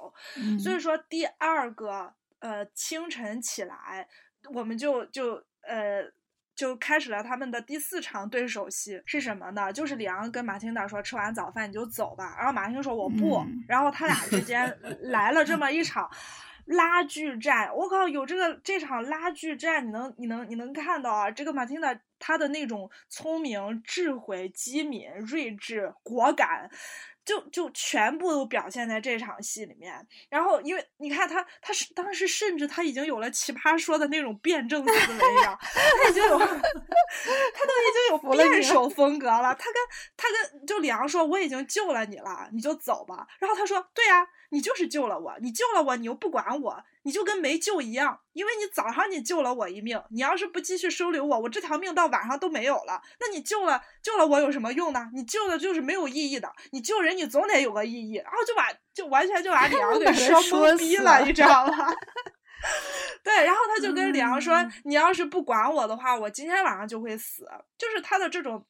所以说，第二个呃清晨起来，我们就就呃就开始了他们的第四场对手戏是什么呢？就是李昂跟马汀达说，吃完早饭你就走吧。然后马汀说我不。然后他俩之间 来了这么一场。拉锯战，我靠，有这个这场拉锯战，你能你能你能看到啊，这个马汀达他的那种聪明、智慧、机敏、睿智、果敢。就就全部都表现在这场戏里面，然后因为你看他，他是当时甚至他已经有了奇葩说的那种辩证思维了，他已经有，他都已经有辩手风格了。他跟他跟就李昂说：“我已经救了你了，你就走吧。”然后他说：“对呀，你就是救了我，你救了我，你又不管我。”你就跟没救一样，因为你早上你救了我一命，你要是不继续收留我，我这条命到晚上都没有了。那你救了救了我有什么用呢？你救的就是没有意义的。你救人你总得有个意义，然后就把就完全就把李阳给说懵逼了，你知道吗？对，然后他就跟李阳说：“你要是不管我的话，我今天晚上就会死。”就是他的这种，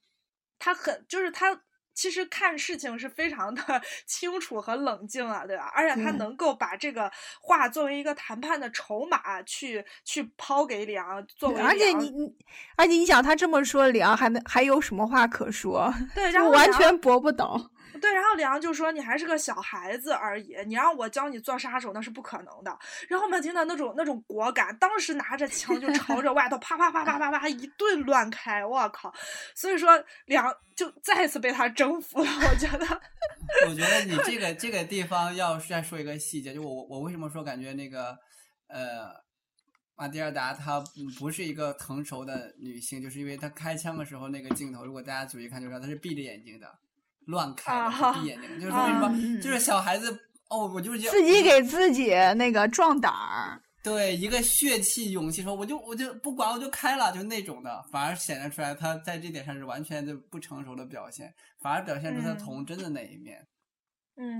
他很就是他。其实看事情是非常的 清楚和冷静啊，对吧？而且他能够把这个话作为一个谈判的筹码去去抛给李昂，作为而且你你，而且你想他这么说，李昂还能还有什么话可说？对，然后完全驳不倒。对，然后李昂就说：“你还是个小孩子而已，你让我教你做杀手那是不可能的。”然后马汀达那种那种果敢，当时拿着枪就朝着外头啪啪啪啪啪啪一顿乱开，我靠！所以说，梁就再次被他征服了。我觉得，我觉得你这个 这个地方要再说一个细节，就我我为什么说感觉那个呃马蒂尔达她不是一个成熟的女性，就是因为她开枪的时候那个镜头，如果大家仔细看就知道她是闭着眼睛的。乱开，闭眼睛，就是为什么？就是小孩子哦，我就是自己给自己那个壮胆儿。对，一个血气勇气，说我就我就不管，我就开了，就那种的，反而显得出来他在这点上是完全就不成熟的表现，反而表现出他童真的那一面。嗯，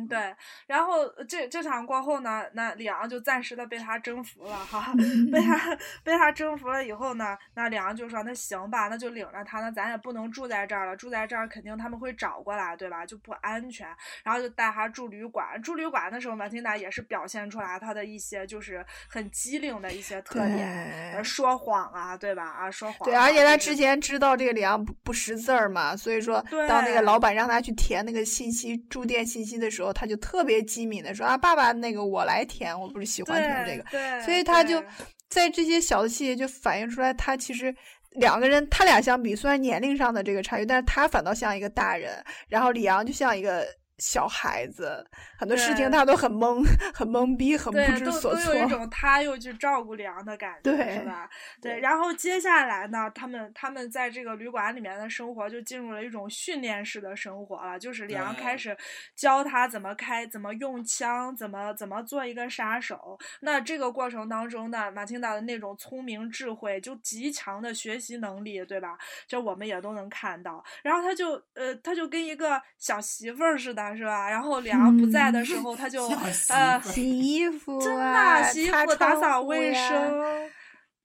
对，然后这这场过后呢，那李昂就暂时的被他征服了哈，被他被他征服了以后呢，那李昂就说那行吧，那就领着他，那咱也不能住在这儿了，住在这儿肯定他们会找过来，对吧？就不安全，然后就带他住旅馆。住旅馆的时候，马汀达也是表现出来他的一些就是很机灵的一些特点，说谎啊，对吧？啊，说谎。对，而且他之前知道这个李昂不不识字儿嘛，所以说当那个老板让他去填那个信息住店信息的。时候他就特别机敏的说啊，爸爸，那个我来填，我不是喜欢填这个，所以他就在这些小的细节就反映出来，他其实两个人，他俩相比，虽然年龄上的这个差距，但是他反倒像一个大人，然后李阳就像一个。小孩子很多事情他都很懵，很懵逼，很不知所措。都有一种他又去照顾梁的感觉，是吧？对。然后接下来呢，他们他们在这个旅馆里面的生活就进入了一种训练式的生活了，就是梁开始教他怎么开、怎么用枪、怎么怎么做一个杀手。那这个过程当中呢，马青达的那种聪明智慧，就极强的学习能力，对吧？这我们也都能看到。然后他就呃，他就跟一个小媳妇儿似的。是吧？然后梁不在的时候，他就呃洗衣服，真的洗衣服、打扫卫生。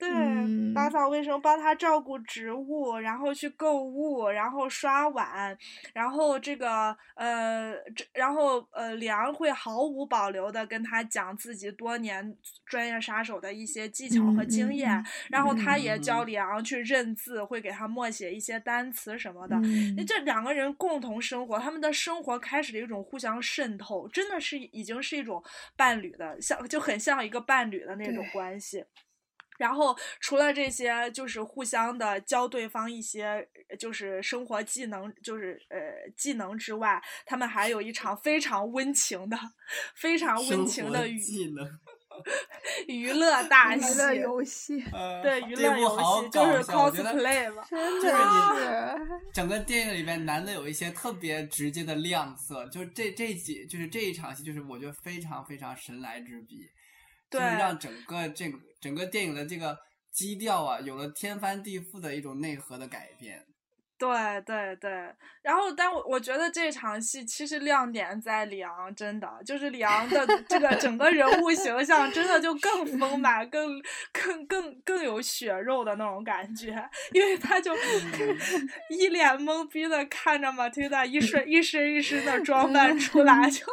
对，打扫卫生，帮他照顾植物，然后去购物，然后刷碗，然后这个呃，这然后呃，梁会毫无保留的跟他讲自己多年专业杀手的一些技巧和经验，然后他也教梁去认字，会给他默写一些单词什么的。那这两个人共同生活，他们的生活开始了一种互相渗透，真的是已经是一种伴侣的，像就很像一个伴侣的那种关系。然后除了这些，就是互相的教对方一些就是生活技能，就是呃技能之外，他们还有一场非常温情的、非常温情的技能娱乐大戏、娱乐游戏，对娱乐游戏就是 cosplay 嘛，真的是。整个电影里边男的有一些特别直接的亮色，就这这几就是这一场戏，就是我觉得非常非常神来之笔。就是让整个这个整个电影的这个基调啊，有了天翻地覆的一种内核的改变。对对对，然后，但我我觉得这场戏其实亮点在李昂，真的就是李昂的 这个整个人物形象，真的就更丰满、更更更更有血肉的那种感觉，因为他就 一脸懵逼的看着马蒂达一身一身一身的装扮出来就。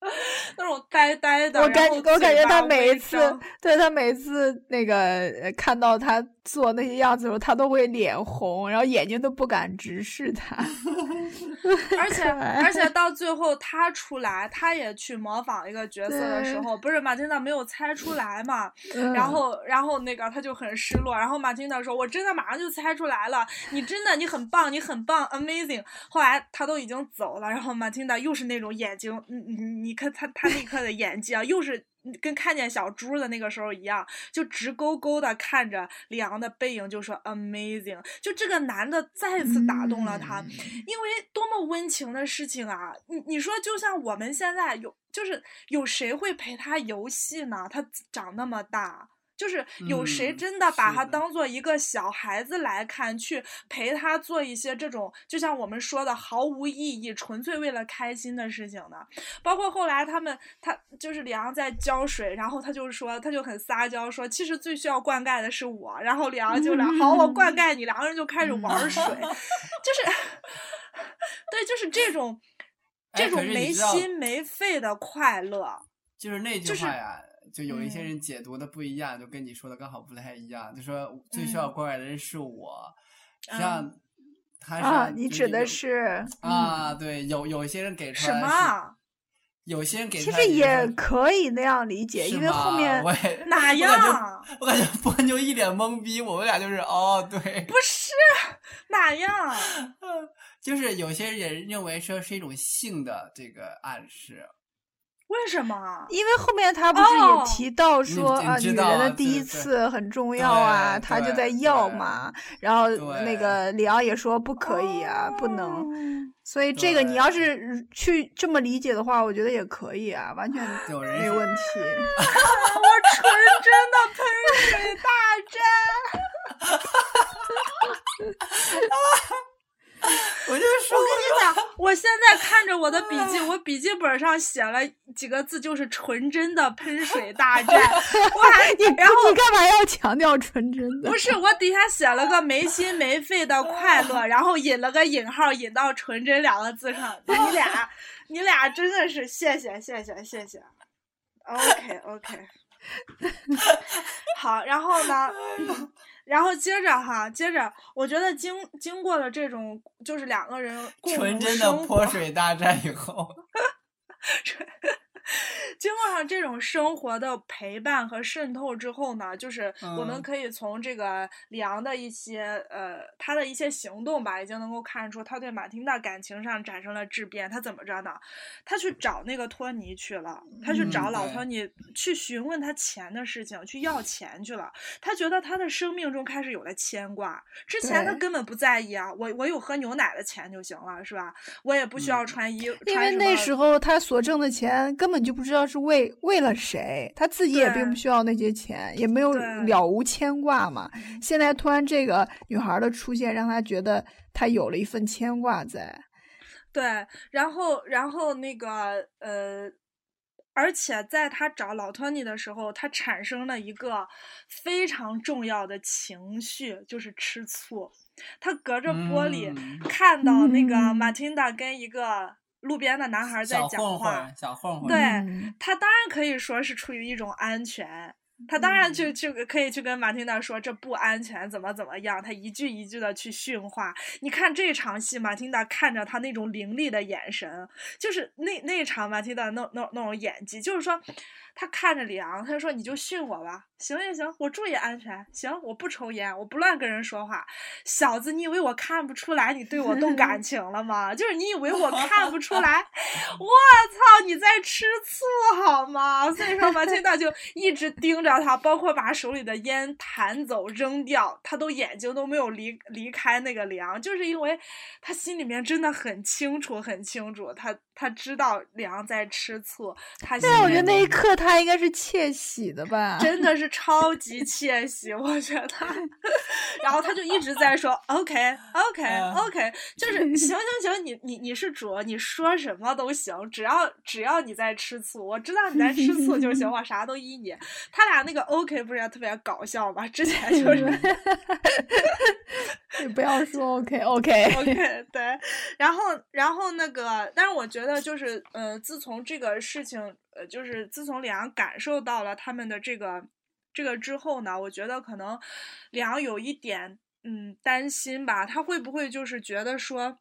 那种呆呆的，我感我感觉他每一次，对他每一次那个看到他做那些样子的时候，他都会脸红，然后眼睛都不敢直视他。而且而且到最后他出来，他也去模仿一个角色的时候，不是马丁达没有猜出来嘛？然后然后那个他就很失落。然后马丁达说：“我真的马上就猜出来了，你真的你很棒，你很棒，amazing。”后来他都已经走了，然后马丁达又是那种眼睛，你你你看他他那刻的演技啊，又是。跟看见小猪的那个时候一样，就直勾勾的看着李昂的背影，就说 amazing。就这个男的再次打动了他，因为多么温情的事情啊！你你说，就像我们现在有，就是有谁会陪他游戏呢？他长那么大。就是有谁真的把他当做一个小孩子来看，去陪他做一些这种就像我们说的毫无意义、纯粹为了开心的事情呢？包括后来他们，他就是李昂在浇水，然后他就说，他就很撒娇说，其实最需要灌溉的是我。然后李昂就俩好，我灌 溉你，两个人就开始玩水，就是 对，就是这种这种没心没肺的快乐，就是那句话呀。就有一些人解读的不一样，就跟你说的刚好不太一样。就说最需要关爱的人是我，实际上他是啊，你指的是啊，对，有有一些人给出来什么？有些人给其实也可以那样理解，因为后面哪 样？我感觉波妞一脸懵逼，我们俩就是哦，对，不 是哪样？就是有些人认为说是一种性的这个暗示。为什么？因为后面他不是也提到说啊，女人的第一次很重要啊，他就在要嘛。然后那个李昂也说不可以啊，不能。所以这个你要是去这么理解的话，我觉得也可以啊，完全没有问题。我纯真的喷水大战。我就说，我跟你讲，我现在看着我的笔记，我笔记本上写了几个字，就是纯真的喷水大战。我还你，然后你干嘛要强调纯真的？不是，我底下写了个没心没肺的快乐，然后引了个引号，引到纯真两个字上。你俩，你俩真的是谢谢谢谢谢谢。OK OK，好，然后呢？然后接着哈，接着，我觉得经经过了这种就是两个人纯真的泼水大战以后，经过上这种生活的陪伴和渗透之后呢，就是我们可以从这个里昂的一些呃他的一些行动吧，已经能够看出他对马汀达感情上产生了质变。他怎么着呢？他去找那个托尼去了，他去找老托尼去询问他钱的事情，去要钱去了。他觉得他的生命中开始有了牵挂，之前他根本不在意啊，我我有喝牛奶的钱就行了，是吧？我也不需要穿衣，因为那时候他所挣的钱根本就不知道是为为了谁，他自己也并不需要那些钱，也没有了无牵挂嘛。现在突然这个女孩的出现，让他觉得他有了一份牵挂在。对，然后然后那个呃。而且在他找老托尼的时候，他产生了一个非常重要的情绪，就是吃醋。他隔着玻璃看到那个马汀达跟一个路边的男孩在讲话，小混混。对他当然可以说是出于一种安全。他当然就就可以去跟马汀达说这不安全，怎么怎么样？他一句一句的去训话。你看这场戏，马汀达看着他那种凌厉的眼神，就是那那场马汀达那那那种演技，就是说。他看着里昂，他就说：“你就训我吧，行行行，我注意安全。行，我不抽烟，我不乱跟人说话。小子，你以为我看不出来你对我动感 情了吗？就是你以为我看不出 来？我操，你在吃醋好吗？所以说马汀达就一直盯着他，包括把手里的烟弹走扔掉，他都眼睛都没有离离开那个梁，就是因为他心里面真的很清楚，很清楚，他他知道梁在吃醋。他对，我觉得那一刻他。”他应该是窃喜的吧？真的是超级窃喜，我觉得。然后他就一直在说：“OK，OK，OK，就是行行行，你你你是主，你说什么都行，只要只要你在吃醋，我知道你在吃醋就行，我啥都依你。”他俩那个 OK 不是也特别搞笑吗？之前就是，你 不要说 OK，OK，OK，对。然后然后那个，但是我觉得就是，呃，自从这个事情。呃，就是自从李阳感受到了他们的这个这个之后呢，我觉得可能李阳有一点嗯担心吧，他会不会就是觉得说，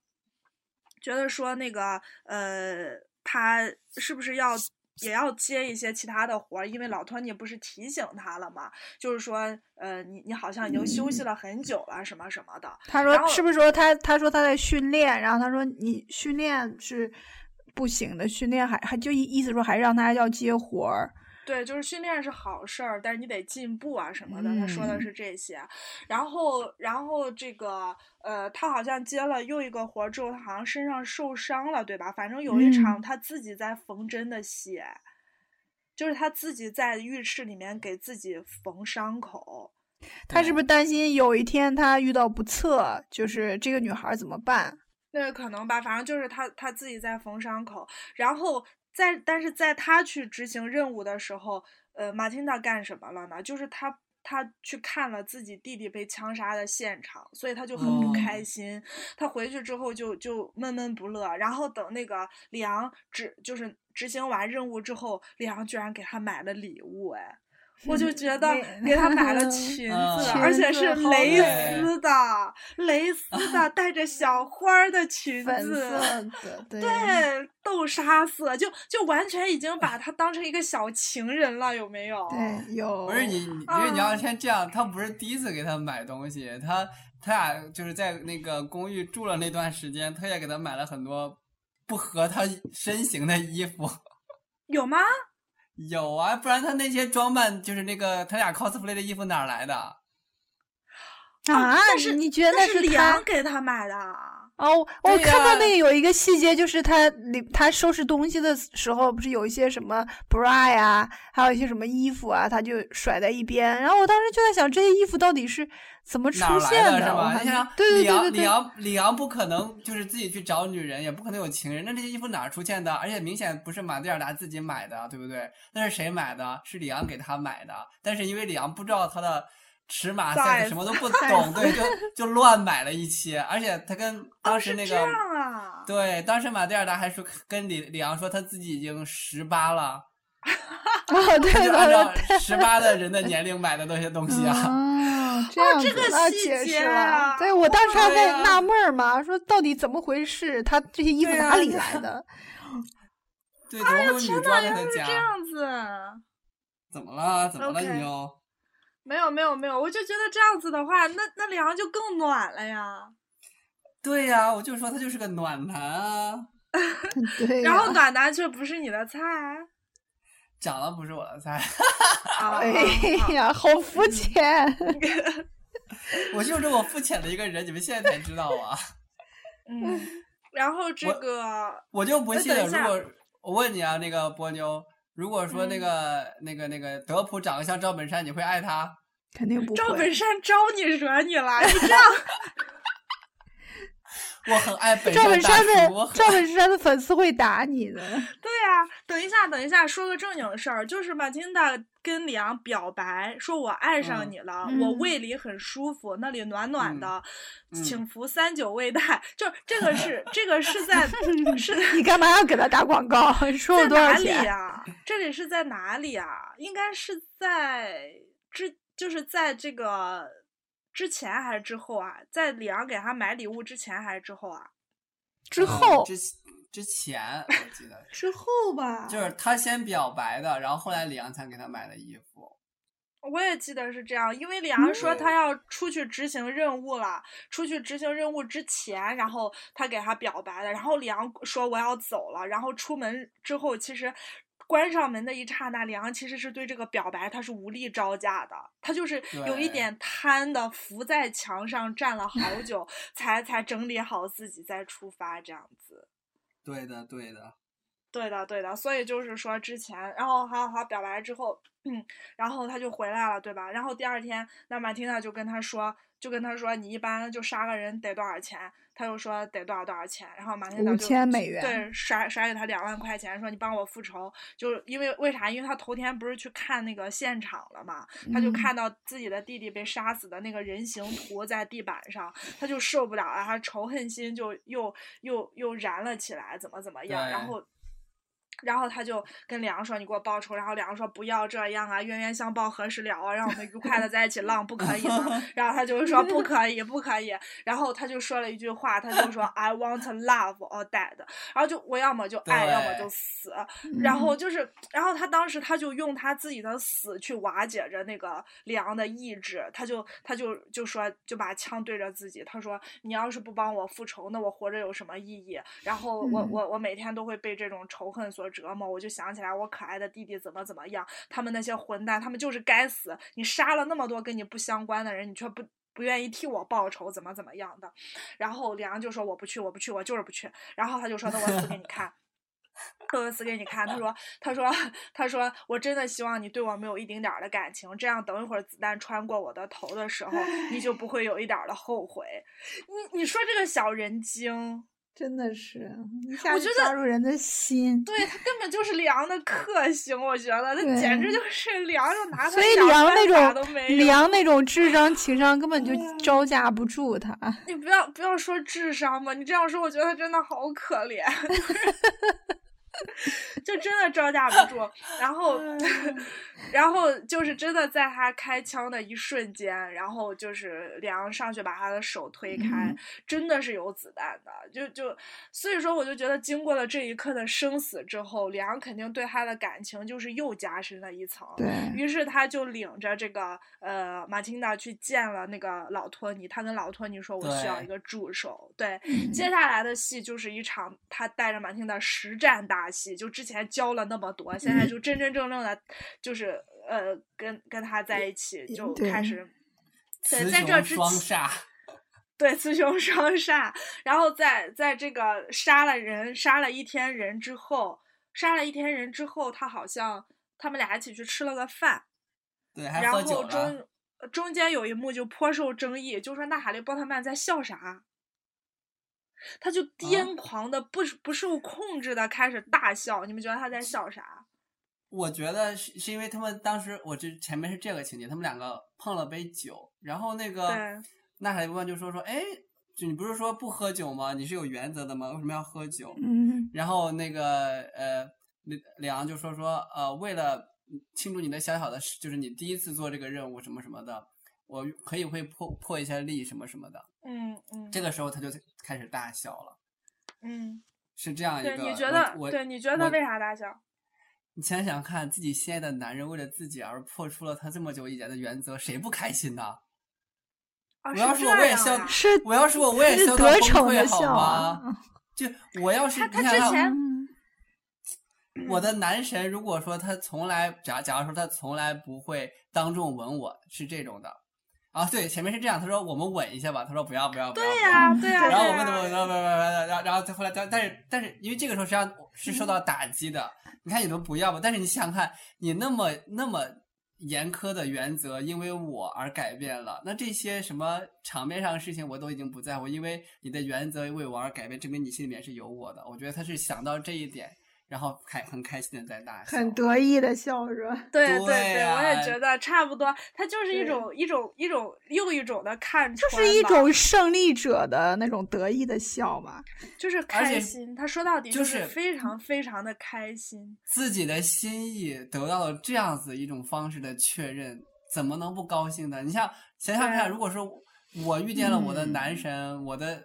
觉得说那个呃，他是不是要也要接一些其他的活儿？因为老托尼不是提醒他了嘛，就是说呃，你你好像已经休息了很久了，什么什么的。他说是不是说他他说他在训练，然后他说你训练是。不行的训练还还就意意思说还让他要接活儿，对，就是训练是好事儿，但是你得进步啊什么的。他说的是这些，然后然后这个呃，他好像接了又一个活儿之后，他好像身上受伤了，对吧？反正有一场他自己在缝针的戏，就是他自己在浴室里面给自己缝伤口。他是不是担心有一天他遇到不测，就是这个女孩怎么办？那可能吧，反正就是他他自己在缝伤口，然后在但是在他去执行任务的时候，呃，马汀达干什么了呢？就是他他去看了自己弟弟被枪杀的现场，所以他就很不开心。他回去之后就就闷闷不乐，然后等那个里昂执就是执行完任务之后，里昂居然给他买了礼物，哎。我就觉得给他买了裙子，而且是蕾丝的，蕾丝的 带着小花的裙子，对，豆沙色，就就完全已经把他当成一个小情人了，有没有？对，有。不是你，因为你要先这样，他不是第一次给他买东西，他他俩就是在那个公寓住了那段时间，他也给他买了很多不合他身形的衣服，有吗？有啊，不然他那些装扮就是那个他俩 cosplay 的衣服哪来的？啊，但是你觉得那是梁给他买的？哦，我看到那个有一个细节，就是他里他收拾东西的时候，不是有一些什么 bra 呀，还有一些什么衣服啊，他就甩在一边。然后我当时就在想，这些衣服到底是怎么出现的？是吧？你想，李阳李阳李阳不可能就是自己去找女人，也不可能有情人。那这些衣服哪出现的？而且明显不是马蒂尔达自己买的，对不对？那是谁买的？是李阳给他买的。但是因为李阳不知道他的。尺码赛什么都不懂，对，就就乱买了一些，而且他跟当时那个，对，当时马蒂尔达还说跟李李昂说他自己已经十八了，哦，对，就按照十八的人的年龄买的那些东西啊，哦，这样子那解释了，对我当时还在纳闷儿嘛，说到底怎么回事，他这些衣服哪里来的？对，怎么会有女装在他家？这样子。怎么了？怎么了你又？没有没有没有，我就觉得这样子的话，那那梁就更暖了呀。对呀，我就说他就是个暖男啊。对。然后暖男却不是你的菜。长得不是我的菜。哎呀，好肤浅。我就是这么肤浅的一个人，你们现在才知道啊。嗯。然后这个，我就不信，如果我问你啊，那个波妞。如果说那个那个那个德普长得像赵本山，你会爱他？肯定不会。赵本山招你惹你了？你这样，我很爱本赵本山的赵本山的粉丝会打你的。对呀，等一下，等一下，说个正经事儿，就是马金达跟李昂表白，说我爱上你了，我胃里很舒服，那里暖暖的，请服三九胃泰。就这个是这个是在 是，你干嘛要给他打广告？说了多少钱呀？这里是在哪里啊？应该是在之，就是在这个之前还是之后啊？在李阳给他买礼物之前还是之后啊？之后。之前我记得之后吧，就是他先表白的，然后后来李阳才给他买的衣服。我也记得是这样，因为李阳说他要出去执行任务了，出去执行任务之前，然后他给他表白的，然后李阳说我要走了，然后出门之后，其实关上门的一刹那，李阳其实是对这个表白他是无力招架的，他就是有一点瘫的伏在墙上站了好久，才才整理好自己再出发这样子。对的，对的，对的，对的，所以就是说之前，然后好好表白之后，嗯，然后他就回来了，对吧？然后第二天，那马汀娜就跟他说，就跟他说，你一般就杀个人得多少钱？他又说得多少多少钱？然后马天达就五千美元，对，甩甩给他两万块钱，说你帮我复仇。就是因为为啥？因为他头天不是去看那个现场了嘛，他就看到自己的弟弟被杀死的那个人形图在地板上，他就受不了了，他仇恨心就又又又燃了起来，怎么怎么样？然后。然后他就跟梁说：“你给我报仇。”然后梁说：“不要这样啊，冤冤相报何时了啊？让我们愉快的在一起浪，不可以吗？”然后他就说：“不可以，不可以。”然后他就说了一句话，他就说：“I want love or dead。”然后就我要么就爱，要么就死。然后就是，然后他当时他就用他自己的死去瓦解着那个梁的意志。他就他就就说，就把枪对着自己，他说：“你要是不帮我复仇，那我活着有什么意义？然后我我我每天都会被这种仇恨所。”折磨，我就想起来我可爱的弟弟怎么怎么样，他们那些混蛋，他们就是该死！你杀了那么多跟你不相关的人，你却不不愿意替我报仇，怎么怎么样的？然后李阳就说我不去，我不去，我就是不去。然后他就说那我死给你看，我死给你看。他说他说他说我真的希望你对我没有一丁点儿的感情，这样等一会儿子弹穿过我的头的时候，你就不会有一点的后悔。你你说这个小人精。真的是一下就抓住人的心，对他根本就是梁的克星，我觉得他简直就是梁，就拿他所以梁那种梁那种智商情商根本就招架不住他。你不要不要说智商嘛，你这样说，我觉得他真的好可怜。就真的招架不住，然后，然后就是真的在他开枪的一瞬间，然后就是梁上去把他的手推开，真的是有子弹的，就就所以说我就觉得经过了这一刻的生死之后，梁肯定对他的感情就是又加深了一层，于是他就领着这个呃马汀达去见了那个老托尼，他跟老托尼说：“我需要一个助手。”对，接下来的戏就是一场他带着马汀达实战大。戏就之前教了那么多，现在就真真正正的，就是呃，跟跟他在一起就开始，在在这之前，对雌雄双煞，然后在在这个杀了人杀了一天人之后，杀了一天人之后，他好像他们俩一起去吃了个饭，对，然后中中间有一幕就颇受争议，就说娜塔莉波特曼在笑啥。他就癫狂的不不受控制的开始大笑，你们觉得他在笑啥？我觉得是是因为他们当时，我这前面是这个情节，他们两个碰了杯酒，然后那个那海一部分就说说，哎，就你不是说不喝酒吗？你是有原则的吗？为什么要喝酒？嗯，然后那个呃，李李昂就说说，呃，为了庆祝你的小小的，就是你第一次做这个任务什么什么的。我可以会破破一下例什么什么的，嗯嗯，这个时候他就开始大笑了，嗯，是这样一个。对，你觉得？我对，你觉得为啥大笑？你想想看，自己心爱的男人为了自己而破除了他这么久以来的原则，谁不开心呢？我要是我，我也笑。是，我要是我，我也笑到崩溃，好吗？就我要是他之前，我的男神，如果说他从来假假如说他从来不会当众吻我，是这种的。啊，对，前面是这样，他说我们吻一下吧，他说不要不要不要。对呀，对呀。然后我们怎么怎么怎么怎么，然后然后再后来，但但是但是，因为这个时候实际上是受到打击的。你看你都不要吧，但是你想想看，你那么那么严苛的原则，因为我而改变了，那这些什么场面上的事情我都已经不在乎，因为你的原则为我而改变，证明你心里面是有我的。我觉得他是想到这一点。然后开很开心的在大笑，很得意的笑是吧？对对对，我也觉得差不多。他就是一种一种一种又一种的看，就是一种胜利者的那种得意的笑吧，就是开心。他说到底就是非常非常的开心，自己的心意得到了这样子一种方式的确认，怎么能不高兴呢？你像想想看，如果说我遇见了我的男神，我的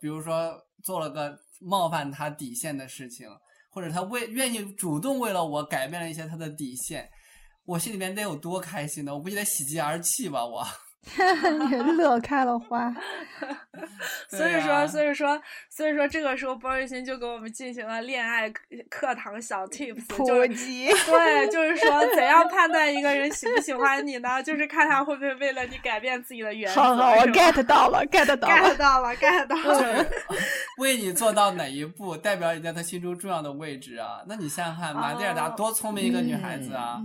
比如说做了个冒犯他底线的事情。或者他为愿意主动为了我改变了一些他的底线，我心里面得有多开心呢？我估计得喜极而泣吧，我。乐开了花，所以说，所以说，所以说，这个时候，包瑞欣就给我们进行了恋爱课堂小 tips 普及。对，就是说，怎样判断一个人喜不喜欢你呢？就是看他会不会为了你改变自己的原则。好好，我 get 到了，get 到了，get 到了，get 到了。为你做到哪一步，代表你在他心中重要的位置啊？那你想想看，马蒂尔达多聪明一个女孩子啊，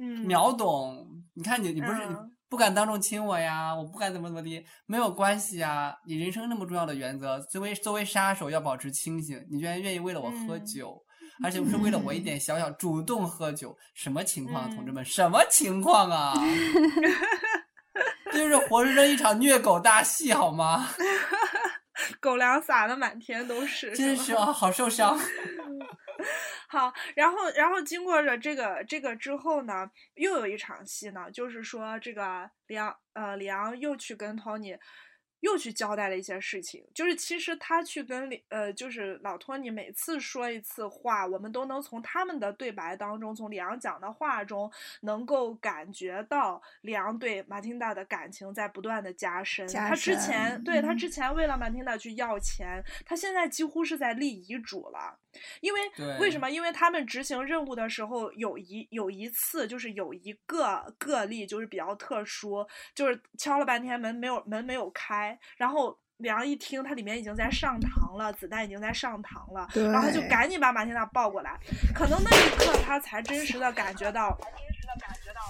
嗯，秒懂。你看你，你不是。不敢当众亲我呀，我不敢怎么怎么的，没有关系啊。你人生那么重要的原则，作为作为杀手要保持清醒。你居然愿意为了我喝酒，而且不是为了我一点小小主动喝酒，什么情况，同志们？什么情况啊？这 就是活生生一场虐狗大戏，好吗？狗粮撒的满天都是，真是啊，好受伤。好，然后，然后经过了这个这个之后呢，又有一场戏呢，就是说这个李昂，呃，李昂又去跟 Tony。又去交代了一些事情，就是其实他去跟呃，就是老托尼每次说一次话，我们都能从他们的对白当中，从里昂讲的话中，能够感觉到里昂对马汀达的感情在不断的加深。他之前对他之前为了马汀达去要钱，他现在几乎是在立遗嘱了。因为为什么？因为他们执行任务的时候有一有一次，就是有一个个例，就是比较特殊，就是敲了半天门没有门没有开。然后李昂一听，他里面已经在上膛了，子弹已经在上膛了，然后他就赶紧把马天娜抱过来。可能那一刻，他才真实的感觉到，真实的感觉到，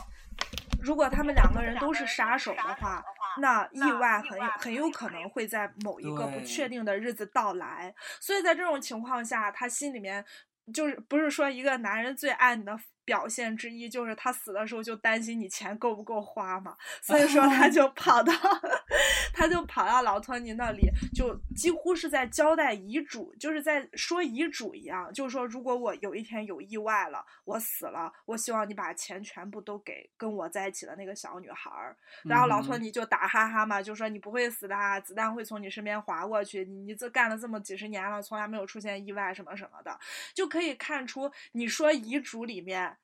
如果他们两个人都是杀手的话，那意外很很有可能会在某一个不确定的日子到来。所以在这种情况下，他心里面就是不是说一个男人最爱你的。表现之一就是他死的时候就担心你钱够不够花嘛，所以说 他就跑到，他就跑到老托尼那里，就几乎是在交代遗嘱，就是在说遗嘱一样，就是说如果我有一天有意外了，我死了，我希望你把钱全部都给跟我在一起的那个小女孩儿。然后老托尼就打哈哈嘛，就说你不会死的，子弹会从你身边划过去，你这干了这么几十年了，从来没有出现意外什么什么的，就可以看出你说遗嘱里面。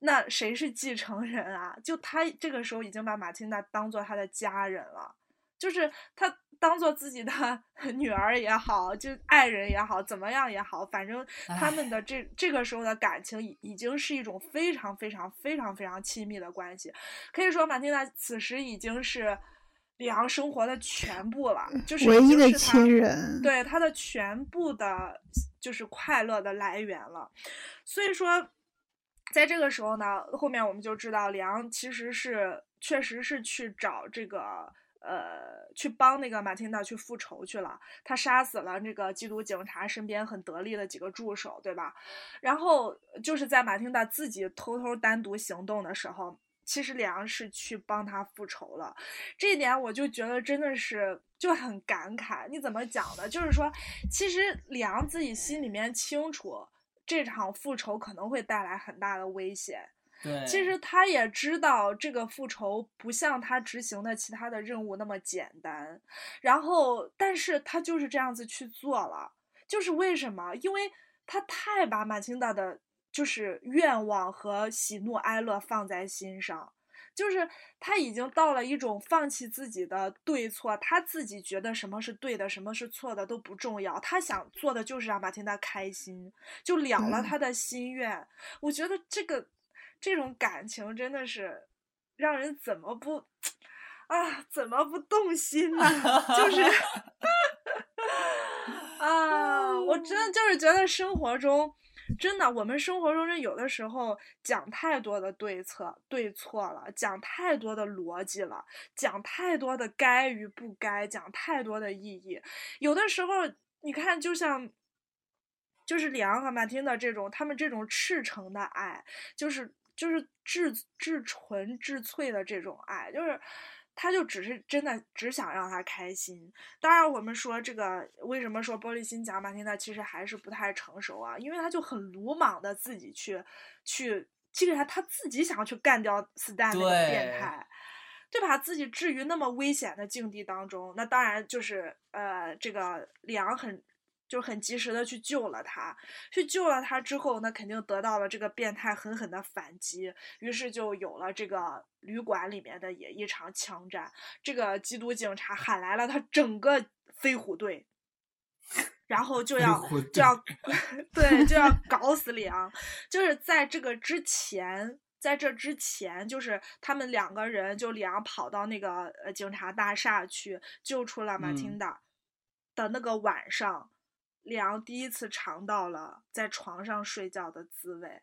那谁是继承人啊？就他这个时候已经把马汀娜当做他的家人了，就是他当做自己的 女儿也好，就爱人也好，怎么样也好，反正他们的这这个时候的感情已已经是一种非常非常非常非常亲密的关系，可以说马汀娜此时已经是里昂生活的全部了，就是唯一的亲人，对他的全部的，就是快乐的来源了，所以说。在这个时候呢，后面我们就知道，里昂其实是确实是去找这个呃，去帮那个马汀达去复仇去了。他杀死了那个缉毒警察身边很得力的几个助手，对吧？然后就是在马汀达自己偷偷单独行动的时候，其实里昂是去帮他复仇了。这一点我就觉得真的是就很感慨。你怎么讲的？就是说，其实里昂自己心里面清楚。这场复仇可能会带来很大的危险。对，其实他也知道这个复仇不像他执行的其他的任务那么简单。然后，但是他就是这样子去做了。就是为什么？因为他太把马青达的，就是愿望和喜怒哀乐放在心上。就是他已经到了一种放弃自己的对错，他自己觉得什么是对的，什么是错的都不重要，他想做的就是让马天达开心，就了了他的心愿。我觉得这个这种感情真的是让人怎么不啊，怎么不动心呢？就是 啊，我真的 就是觉得生活中。真的，我们生活中这有的时候讲太多的对策对错了，讲太多的逻辑了，讲太多的该与不该，讲太多的意义。有的时候，你看，就像，就是里昂和马汀的这种，他们这种赤诚的爱，就是就是至至纯至粹的这种爱，就是。他就只是真的只想让他开心。当然，我们说这个为什么说玻璃心讲马汀娜其实还是不太成熟啊？因为他就很鲁莽的自己去去，基本上他自己想要去干掉斯坦那个变态，对吧？自己置于那么危险的境地当中，那当然就是呃，这个里昂很。就很及时的去救了他，去救了他之后，那肯定得到了这个变态狠狠的反击，于是就有了这个旅馆里面的也一场枪战。这个缉毒警察喊来了他整个飞虎队，然后就要就要 对就要搞死里昂。就是在这个之前，在这之前，就是他们两个人就里昂跑到那个呃警察大厦去救出了马汀达的那个晚上。里昂第一次尝到了在床上睡觉的滋味，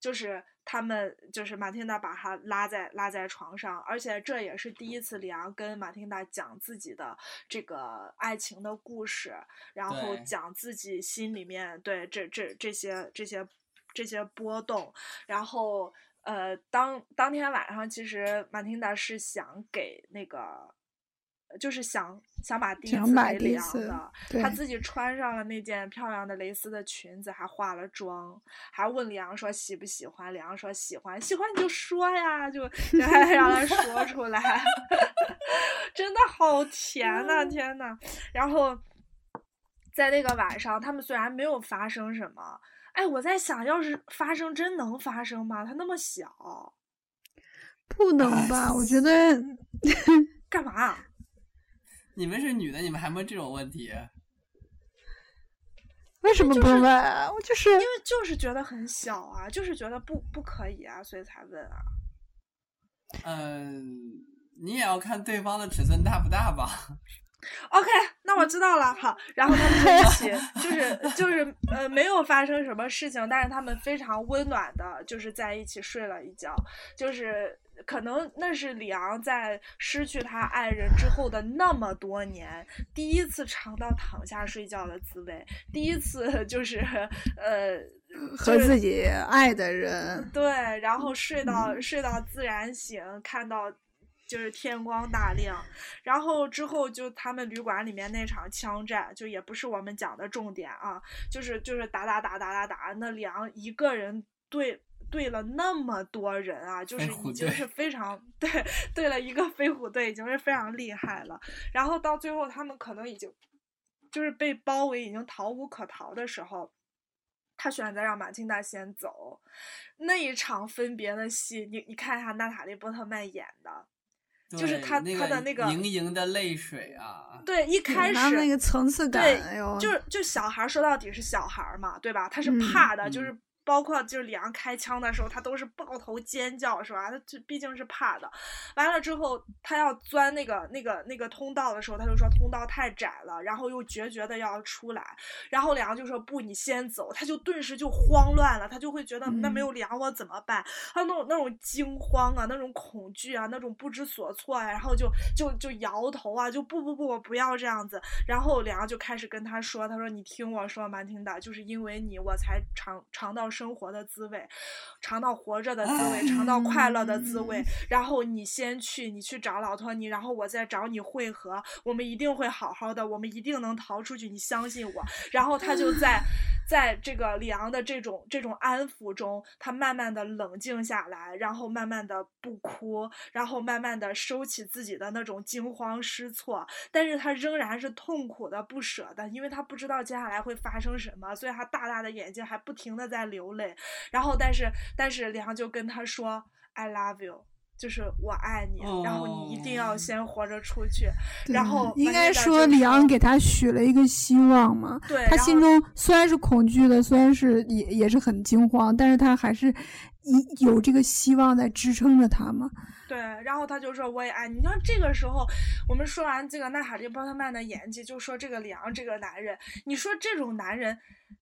就是他们就是马汀达把他拉在拉在床上，而且这也是第一次李昂跟马汀达讲自己的这个爱情的故事，然后讲自己心里面对这这这些这些这些波动，然后呃当当天晚上其实马汀达是想给那个。就是想想把第一次给里昂的，他自己穿上了那件漂亮的蕾丝的裙子，还化了妆，还问里昂说喜不喜欢。里昂说喜欢，喜欢你就说呀，就 还让他说出来，真的好甜呐，天呐。然后在那个晚上，他们虽然没有发生什么，哎，我在想，要是发生，真能发生吗？他那么小，不能吧？我觉得干嘛？你们是女的，你们还问这种问题？为什么不问啊？我就是因为就是觉得很小啊，就是觉得不不可以啊，所以才问啊。嗯，你也要看对方的尺寸大不大吧。OK，那我知道了。好，然后他们在一起，就是就是呃，没有发生什么事情，但是他们非常温暖的，就是在一起睡了一觉，就是。可能那是李昂在失去他爱人之后的那么多年，第一次尝到躺下睡觉的滋味，第一次就是呃和自己爱的人对，然后睡到睡到自然醒，看到就是天光大亮，然后之后就他们旅馆里面那场枪战，就也不是我们讲的重点啊，就是就是打打打打打打，那里昂一个人对。对了那么多人啊，就是已经是非常 对对了一个飞虎队已经是非常厉害了。然后到最后他们可能已经就是被包围，已经逃无可逃的时候，他选择让马汀达先走。那一场分别的戏，你你看一下娜塔莉波特曼演的，就是他他的那个盈盈的泪水啊。对，一开始那个层次感，对，就是就小孩说到底是小孩嘛，对吧？他是怕的，就是。包括就是里昂开枪的时候，他都是抱头尖叫，是吧？他就毕竟是怕的。完了之后，他要钻那个那个那个通道的时候，他就说通道太窄了，然后又决绝的要出来。然后里昂就说不，你先走。他就顿时就慌乱了，他就会觉得那没有里昂我怎么办？他那种那种惊慌啊，那种恐惧啊，那种不知所措啊，然后就就就摇头啊，就不不不，我不要这样子。然后里昂就开始跟他说，他说你听我说，蛮听的，就是因为你我才尝尝到。生活的滋味，尝到活着的滋味，尝到快乐的滋味。然后你先去，你去找老托尼，然后我再找你会合。我们一定会好好的，我们一定能逃出去，你相信我。然后他就在在这个里昂的这种这种安抚中，他慢慢的冷静下来，然后慢慢的不哭，然后慢慢的收起自己的那种惊慌失措，但是他仍然是痛苦的不舍的，因为他不知道接下来会发生什么，所以他大大的眼睛还不停的在流泪，然后但是但是里昂就跟他说 I love you。就是我爱你，然后你一定要先活着出去。然后应该说，里昂给他许了一个希望嘛。对，他心中虽然是恐惧的，虽然是也也是很惊慌，但是他还是一有这个希望在支撑着他嘛。对，然后他就说我也爱你。你看这个时候，我们说完这个娜塔莉波特曼的演技，就说这个里昂这个男人，你说这种男人，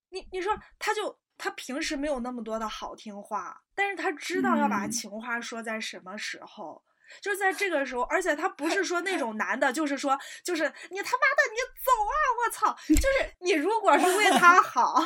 你你说他就。他平时没有那么多的好听话，但是他知道要把情话说在什么时候，就在这个时候，而且他不是说那种男的，就是说，就是你他妈的你走啊，我操，就是你如果是为 他好。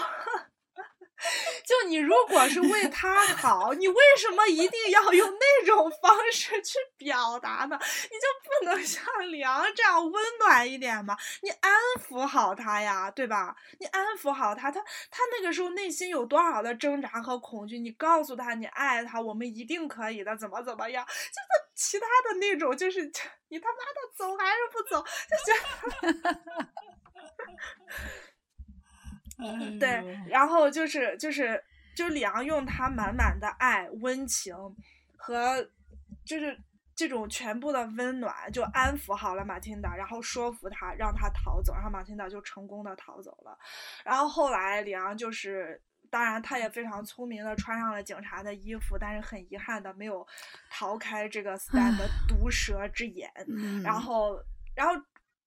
就你如果是为他好，你为什么一定要用那种方式去表达呢？你就不能像梁这样温暖一点吗？你安抚好他呀，对吧？你安抚好他，他他那个时候内心有多少的挣扎和恐惧？你告诉他你爱他，我们一定可以的，怎么怎么样？就是其他的那种，就是 你他妈的走还是不走？就觉得。对，然后就是就是就李昂用他满满的爱、温情和就是这种全部的温暖，就安抚好了马汀达，然后说服他让他逃走，然后马汀达就成功的逃走了。然后后来李昂就是，当然他也非常聪明的穿上了警察的衣服，但是很遗憾的没有逃开这个斯坦的毒蛇之眼。然后，然后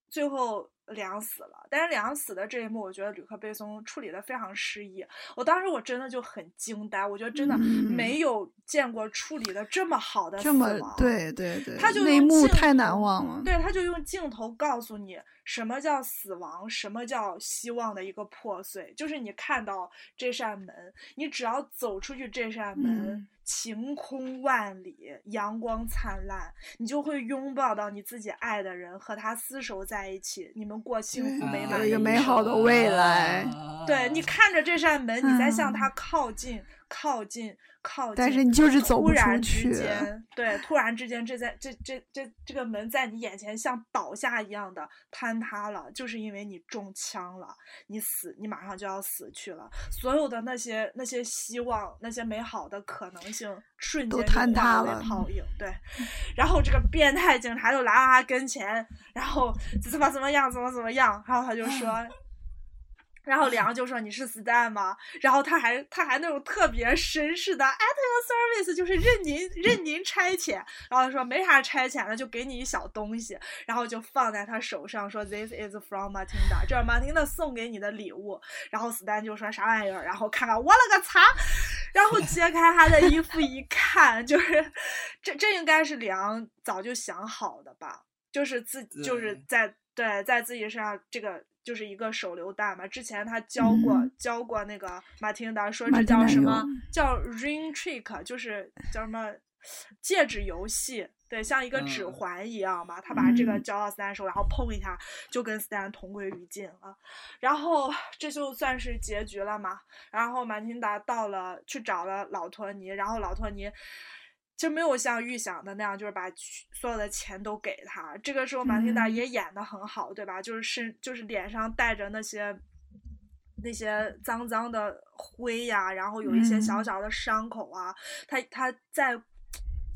最后。梁死了，但是凉死的这一幕，我觉得吕克贝松处理的非常诗意。我当时我真的就很惊呆，我觉得真的没有见过处理的这么好的死亡。对对对，他就那一幕太难忘了。对，他就用镜头告诉你什么叫死亡，什么叫希望的一个破碎。就是你看到这扇门，你只要走出去这扇门。晴空万里，阳光灿烂，你就会拥抱到你自己爱的人，和他厮守在一起，你们过幸福美满一个美好的未来。对你看着这扇门，你在向他靠近，靠近。靠近，但是你就是走不出去。对，突然之间，这在这这这这个门在你眼前像倒下一样的坍塌了，就是因为你中枪了，你死，你马上就要死去了。所有的那些那些希望，那些美好的可能性，瞬间坍塌了，泡影。对，然后这个变态警察就来到他跟前，然后怎么怎么样，怎么怎么样，然后他就说。然后梁就说你是 Stan 吗？然后他还他还那种特别绅士的 at your service，就是任您任您差遣。然后他说没啥差遣的，就给你一小东西，然后就放在他手上说 This is from Martinda，这是 Matinda 送给你的礼物。然后 Stan 就说啥玩意儿？然后看看我了个擦！然后揭开他的衣服一看，就是 这这应该是梁早就想好的吧？就是自就是在对在自己身上这个。就是一个手榴弹嘛，之前他教过教过那个马汀达，说这叫什么叫 ring trick，就是叫什么戒指游戏，对，像一个指环一样嘛。他把这个交到斯坦手，然后碰一下，就跟斯坦同归于尽了。然后这就算是结局了嘛。然后马汀达到了，去找了老托尼，然后老托尼。就没有像预想的那样，就是把所有的钱都给他。这个时候，马蒂达也演的很好，对吧？就是身，就是脸上带着那些那些脏脏的灰呀，然后有一些小小的伤口啊。他他在。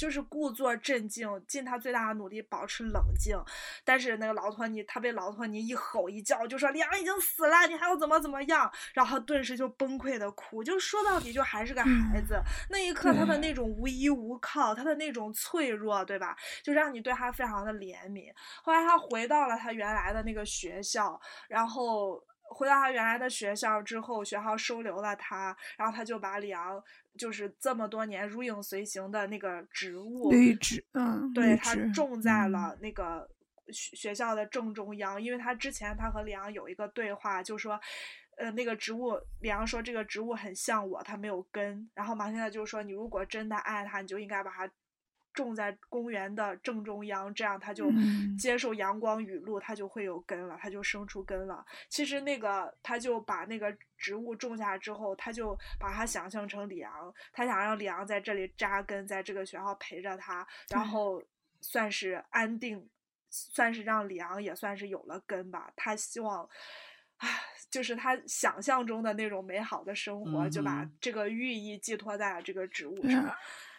就是故作镇静，尽他最大的努力保持冷静，但是那个劳托尼，他被劳托尼一吼一叫，就说梁已经死了，你还要怎么怎么样？然后顿时就崩溃的哭，就说到底就还是个孩子。那一刻他的那种无依无靠，他的那种脆弱，对吧？就让你对他非常的怜悯。后来他回到了他原来的那个学校，然后。回到他原来的学校之后，学校收留了他，然后他就把里昂就是这么多年如影随形的那个植物绿植，嗯，对他种在了那个学学校的正中央，因为他之前他和里昂有一个对话，就说，呃，那个植物，李昂说这个植物很像我，它没有根，然后马现在就说你如果真的爱他，你就应该把它种在公园的正中央，这样它就接受阳光雨露，它就会有根了，它就生出根了。其实那个他就把那个植物种下之后，他就把它想象成李昂，他想让李昂在这里扎根，在这个学校陪着他，然后算是安定，算是让李昂也算是有了根吧。他希望，啊，就是他想象中的那种美好的生活，就把这个寓意寄托在了这个植物上。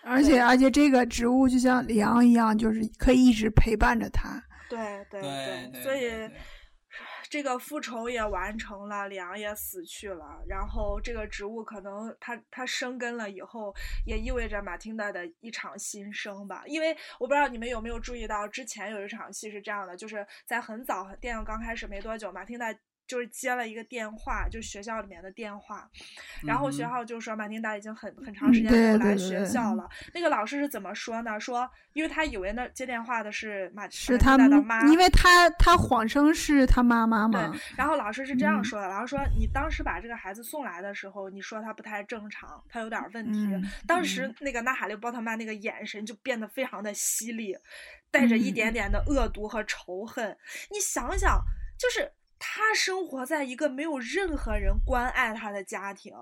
而且而且这个植物就像里昂一样，就是可以一直陪伴着他。对对对，所以。这个复仇也完成了，里昂也死去了，然后这个植物可能它它生根了以后，也意味着马汀达的一场新生吧。因为我不知道你们有没有注意到，之前有一场戏是这样的，就是在很早电影刚开始没多久，马汀达。就是接了一个电话，就是学校里面的电话，然后学校就说马丁达已经很很长时间没有来学校了。那个老师是怎么说呢？说因为他以为那接电话的是马是他的妈，因为他他谎称是他妈妈嘛。对，然后老师是这样说的，老师说你当时把这个孩子送来的时候，你说他不太正常，他有点问题。当时那个纳哈利波特曼那个眼神就变得非常的犀利，带着一点点的恶毒和仇恨。你想想，就是。他生活在一个没有任何人关爱他的家庭，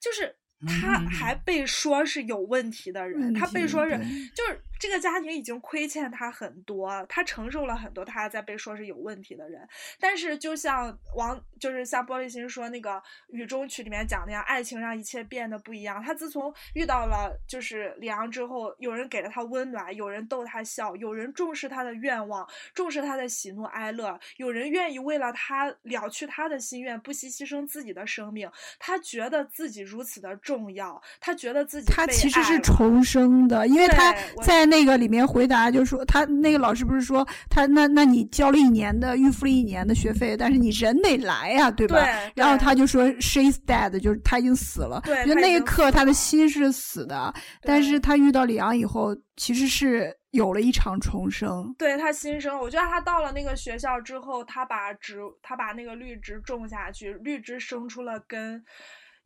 就是他还被说是有问题的人，他被说是就是。这个家庭已经亏欠他很多，他承受了很多，他还在被说是有问题的人。但是就像王，就是像玻璃心说那个《雨中曲》里面讲那样，爱情让一切变得不一样。他自从遇到了就是李昂之后，有人给了他温暖，有人逗他笑，有人重视他的愿望，重视他的喜怒哀乐，有人愿意为了他了去他的心愿，不惜牺牲自己的生命。他觉得自己如此的重要，他觉得自己他其实是重生的，因为他在。那个里面回答就是说，他那个老师不是说他那那你交了一年的预付了一年的学费，但是你人得来呀，对吧？然后他就说 she's dead，就是他已经死了。对，就那一刻他的心是死的，但是他遇到李昂以后，其实是有了一场重生。对他新生，我觉得他到了那个学校之后，他把植他把那个绿植种下去，绿植生出了根。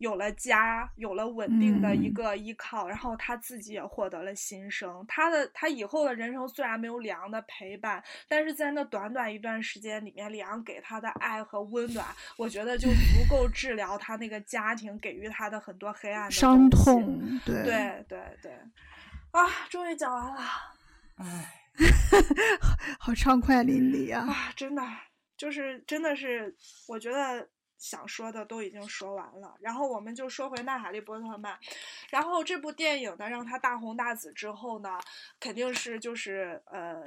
有了家，有了稳定的一个依靠，然后他自己也获得了新生。他的他以后的人生虽然没有李昂的陪伴，但是在那短短一段时间里面，李昂给他的爱和温暖，我觉得就足够治疗他那个家庭给予他的很多黑暗的伤痛。对对对对，啊，终于讲完了，唉，好畅快淋漓啊！啊，真的，就是真的是，我觉得。想说的都已经说完了，然后我们就说回《娜塔莉波特曼》，然后这部电影呢，让它大红大紫之后呢，肯定是就是呃。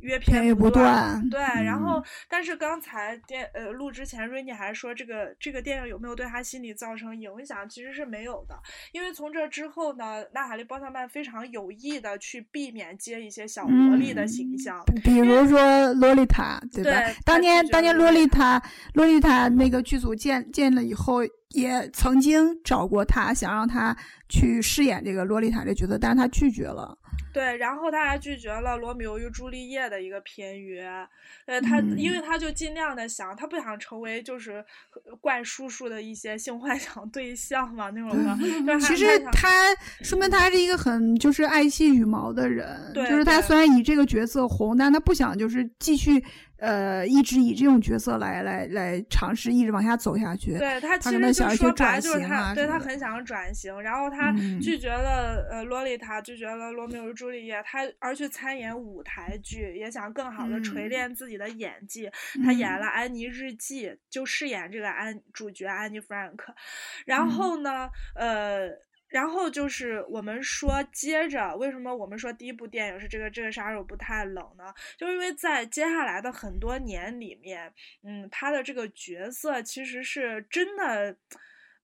约片不断，对，然后但是刚才电呃录之前，瑞妮还说这个这个电影有没有对他心理造成影响？其实是没有的，因为从这之后呢，娜塔莉波特曼非常有意的去避免接一些小萝莉的形象，比如说洛丽塔，对吧？当年当年洛丽塔洛丽塔那个剧组建建了以后。也曾经找过他，想让他去饰演这个洛丽塔这角色，但是他拒绝了。对，然后他还拒绝了《罗密欧与朱丽叶》的一个片约，呃，他因为他就尽量的想，他不想成为就是怪叔叔的一些性幻想对象嘛那种的。其实他说明他是一个很就是爱惜羽毛的人，就是他虽然以这个角色红，但他不想就是继续。呃，一直以这种角色来来来尝试，一直往下走下去。对他其实就说白就是他，对他很想转型，然后他拒绝了呃洛丽塔，拒绝了罗密欧与朱丽叶，他而去参演舞台剧，也想更好的锤炼自己的演技。他演了《安妮日记》，就饰演这个安主角安妮·弗兰克。然后呢，呃。然后就是我们说，接着为什么我们说第一部电影是这个这个杀手不太冷呢？就是因为在接下来的很多年里面，嗯，他的这个角色其实是真的。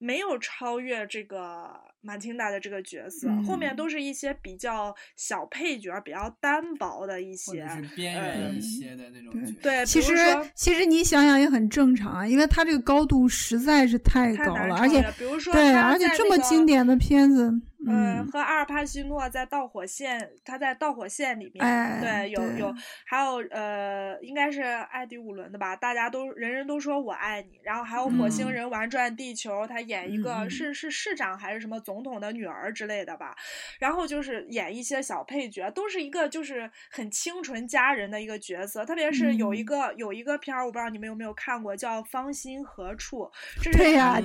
没有超越这个满清达的这个角色，后面都是一些比较小配角、比较单薄的一些，边缘一些的那种角色。对，其实其实你想想也很正常啊，因为他这个高度实在是太高了，而且比如说对，而且这么经典的片子。嗯，和阿尔帕西诺在《导火线》，他在《导火线》里面，对，有有，还有呃，应该是艾迪伍伦的吧？大家都人人都说我爱你。然后还有《火星人玩转地球》，他演一个是是市长还是什么总统的女儿之类的吧？然后就是演一些小配角，都是一个就是很清纯佳人的一个角色。特别是有一个有一个片儿，我不知道你们有没有看过，叫《芳心何处》。对呀，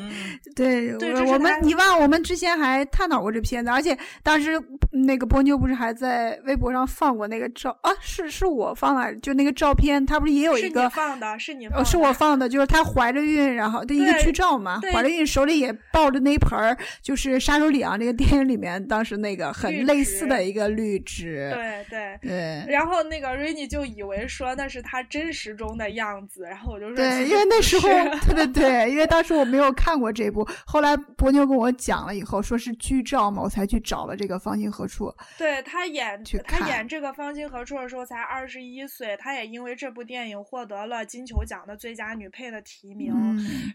对，我们你忘我们之前还探讨过这。片子，而且当时那个波妞不是还在微博上放过那个照啊？是是我放的，就那个照片，他不是也有一个放的，是你是我放的，就是她怀着孕，然后的一个剧照嘛，怀着孕手里也抱着那一盆儿，就是《杀手里昂》这个电影里面当时那个很类似的一个绿植，对对对。然后那个瑞妮就以为说那是她真实中的样子，然后我就说对，因为那时候对对对，因为当时我没有看过这部，后来波妞跟我讲了以后，说是剧照。我才去找了这个《芳心何处》。对他演他演这个《芳心何处》的时候才二十一岁，他也因为这部电影获得了金球奖的最佳女配的提名。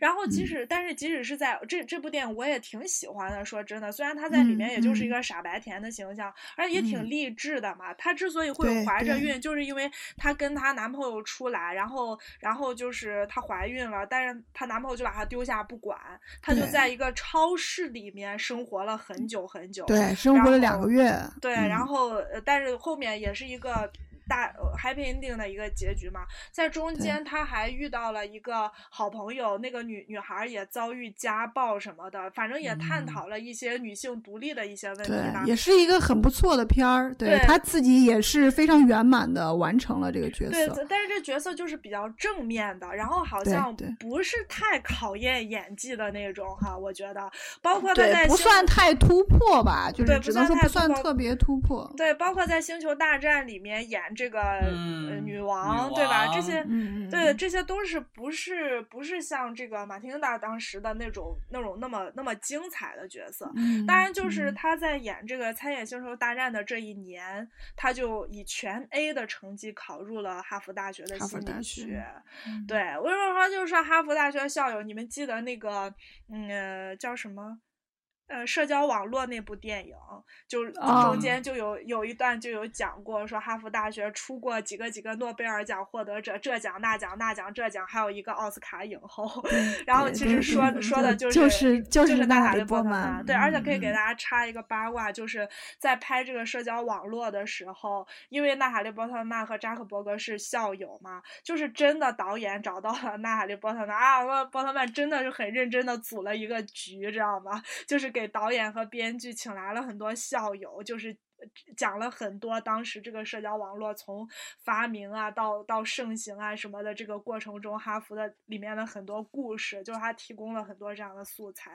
然后即使但是即使是在这这部电影，我也挺喜欢的。说真的，虽然他在里面也就是一个傻白甜的形象，而且也挺励志的嘛。她之所以会怀着孕，就是因为她跟她男朋友出来，然后然后就是她怀孕了，但是她男朋友就把她丢下不管，她就在一个超市里面生活了很久。很久，对，生活了两个月，对，然后，但是后面也是一个。大 happy ending 的一个结局嘛，在中间他还遇到了一个好朋友，那个女女孩也遭遇家暴什么的，反正也探讨了一些女性独立的一些问题吧。也是一个很不错的片儿，对他自己也是非常圆满的完成了这个角色。对，但是这角色就是比较正面的，然后好像不是太考验演技的那种哈，我觉得，包括他在不算太突破吧，就是只能说不算特别突破。对，包括在星球大战里面演。这个女王对吧？这些对这些都是不是不是像这个马汀达当时的那种那种那么那么精彩的角色。当然，就是他在演这个参演《星球大战》的这一年，他就以全 A 的成绩考入了哈佛大学的心理学。对，我就说就是哈佛大学校友，你们记得那个嗯叫什么？呃，社交网络那部电影，就中间就有有一段就有讲过，说哈佛大学出过几个几个诺贝尔奖获得者，这奖那奖那奖这奖，还有一个奥斯卡影后。然后其实说说的就是就是就是娜塔莉波特曼。对，而且可以给大家插一个八卦，就是在拍这个社交网络的时候，因为娜塔莉波特曼和扎克伯格是校友嘛，就是真的导演找到了娜塔莉波特曼啊，波特曼真的是很认真的组了一个局，知道吗？就是给。给导演和编剧请来了很多校友，就是。讲了很多当时这个社交网络从发明啊到到盛行啊什么的这个过程中，哈佛的里面的很多故事，就是他提供了很多这样的素材。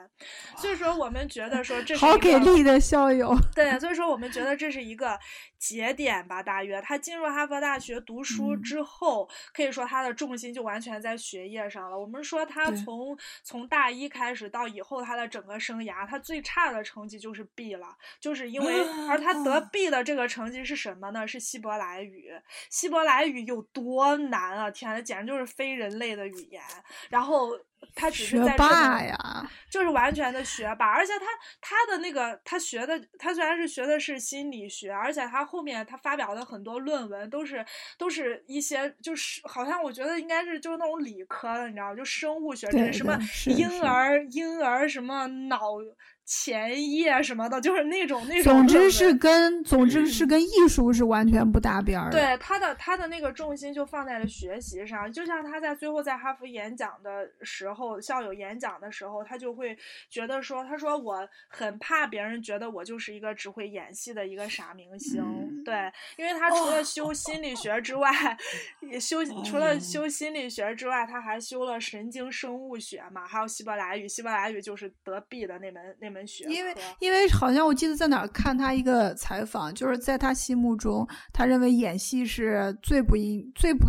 所以说，我们觉得说这是好给力的校友。对，所以说我们觉得这是一个节点吧。大约他进入哈佛大学读书之后，可以说他的重心就完全在学业上了。我们说他从从大一开始到以后他的整个生涯，他最差的成绩就是 B 了，就是因为而他得。B 的这个成绩是什么呢？是希伯来语。希伯来语有多难啊！天呐，简直就是非人类的语言。然后他只是在霸呀，就是完全的学霸。而且他他的那个他学的，他虽然是学的是心理学，而且他后面他发表的很多论文都是都是一些就是好像我觉得应该是就是那种理科的，你知道就生物学这什么婴儿婴儿什么脑。前夜什么的，就是那种那种。总之是跟总之是跟艺术是完全不搭边儿。对他的他的那个重心就放在了学习上，就像他在最后在哈佛演讲的时候，校友演讲的时候，他就会觉得说，他说我很怕别人觉得我就是一个只会演戏的一个傻明星。对，因为他除了修心理学之外，也修除了修心理学之外，他还修了神经生物学嘛，还有希伯来语。希伯来语就是得 B 的那门那。因为因为好像我记得在哪儿看他一个采访，就是在他心目中，他认为演戏是最不应最不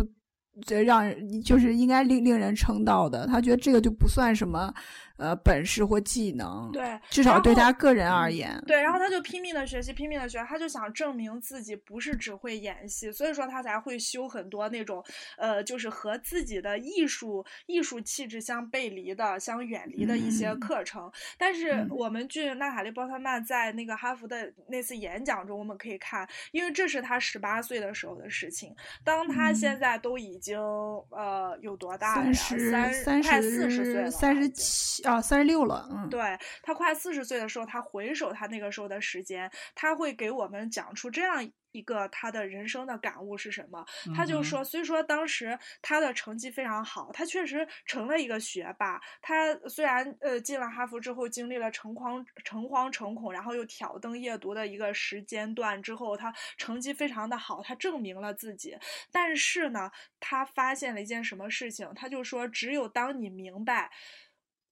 最让人就是应该令令人称道的。他觉得这个就不算什么呃本事或技能。对，至少对他个人而言。对，然后他就拼命的学习，拼命的学，他就想证明自己不是只会演戏，所以说他才会修很多那种呃，就是和自己的艺术艺术气质相背离的、相远离的一些课程。但是我们据娜塔莉波特曼在那个哈佛的那次演讲中，我们可以看，因为这是他十八岁的时候的事情，当他现在都已经呃有多大了？三三快四十岁了，三十七啊，三十六了。嗯，对他快四十岁的时候，他回首他那个时候的时间，他会给我们讲出这样。一个他的人生的感悟是什么？他就说，虽说当时他的成绩非常好，他确实成了一个学霸。他虽然呃进了哈佛之后，经历了诚惶诚惶诚恐，然后又挑灯夜读的一个时间段之后，他成绩非常的好，他证明了自己。但是呢，他发现了一件什么事情？他就说，只有当你明白。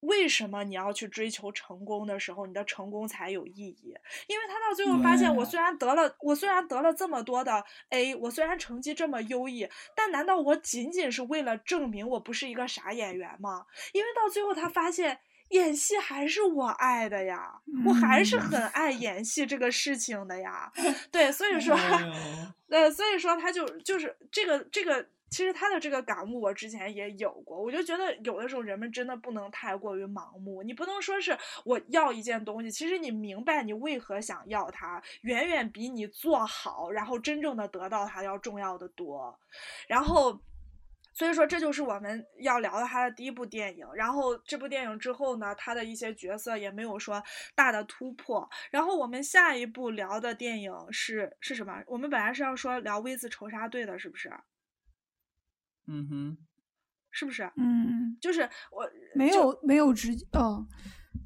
为什么你要去追求成功的时候，你的成功才有意义？因为他到最后发现，我虽然得了，我虽然得了这么多的 A，我虽然成绩这么优异，但难道我仅仅是为了证明我不是一个傻演员吗？因为到最后他发现，演戏还是我爱的呀，我还是很爱演戏这个事情的呀。对，所以说，呃，所以说他就就是这个这个。其实他的这个感悟我之前也有过，我就觉得有的时候人们真的不能太过于盲目，你不能说是我要一件东西，其实你明白你为何想要它，远远比你做好然后真正的得到它要重要的多。然后，所以说这就是我们要聊的他的第一部电影。然后这部电影之后呢，他的一些角色也没有说大的突破。然后我们下一步聊的电影是是什么？我们本来是要说聊 V 字仇杀队的，是不是？嗯哼，是不是？嗯，就是我没有没有直哦。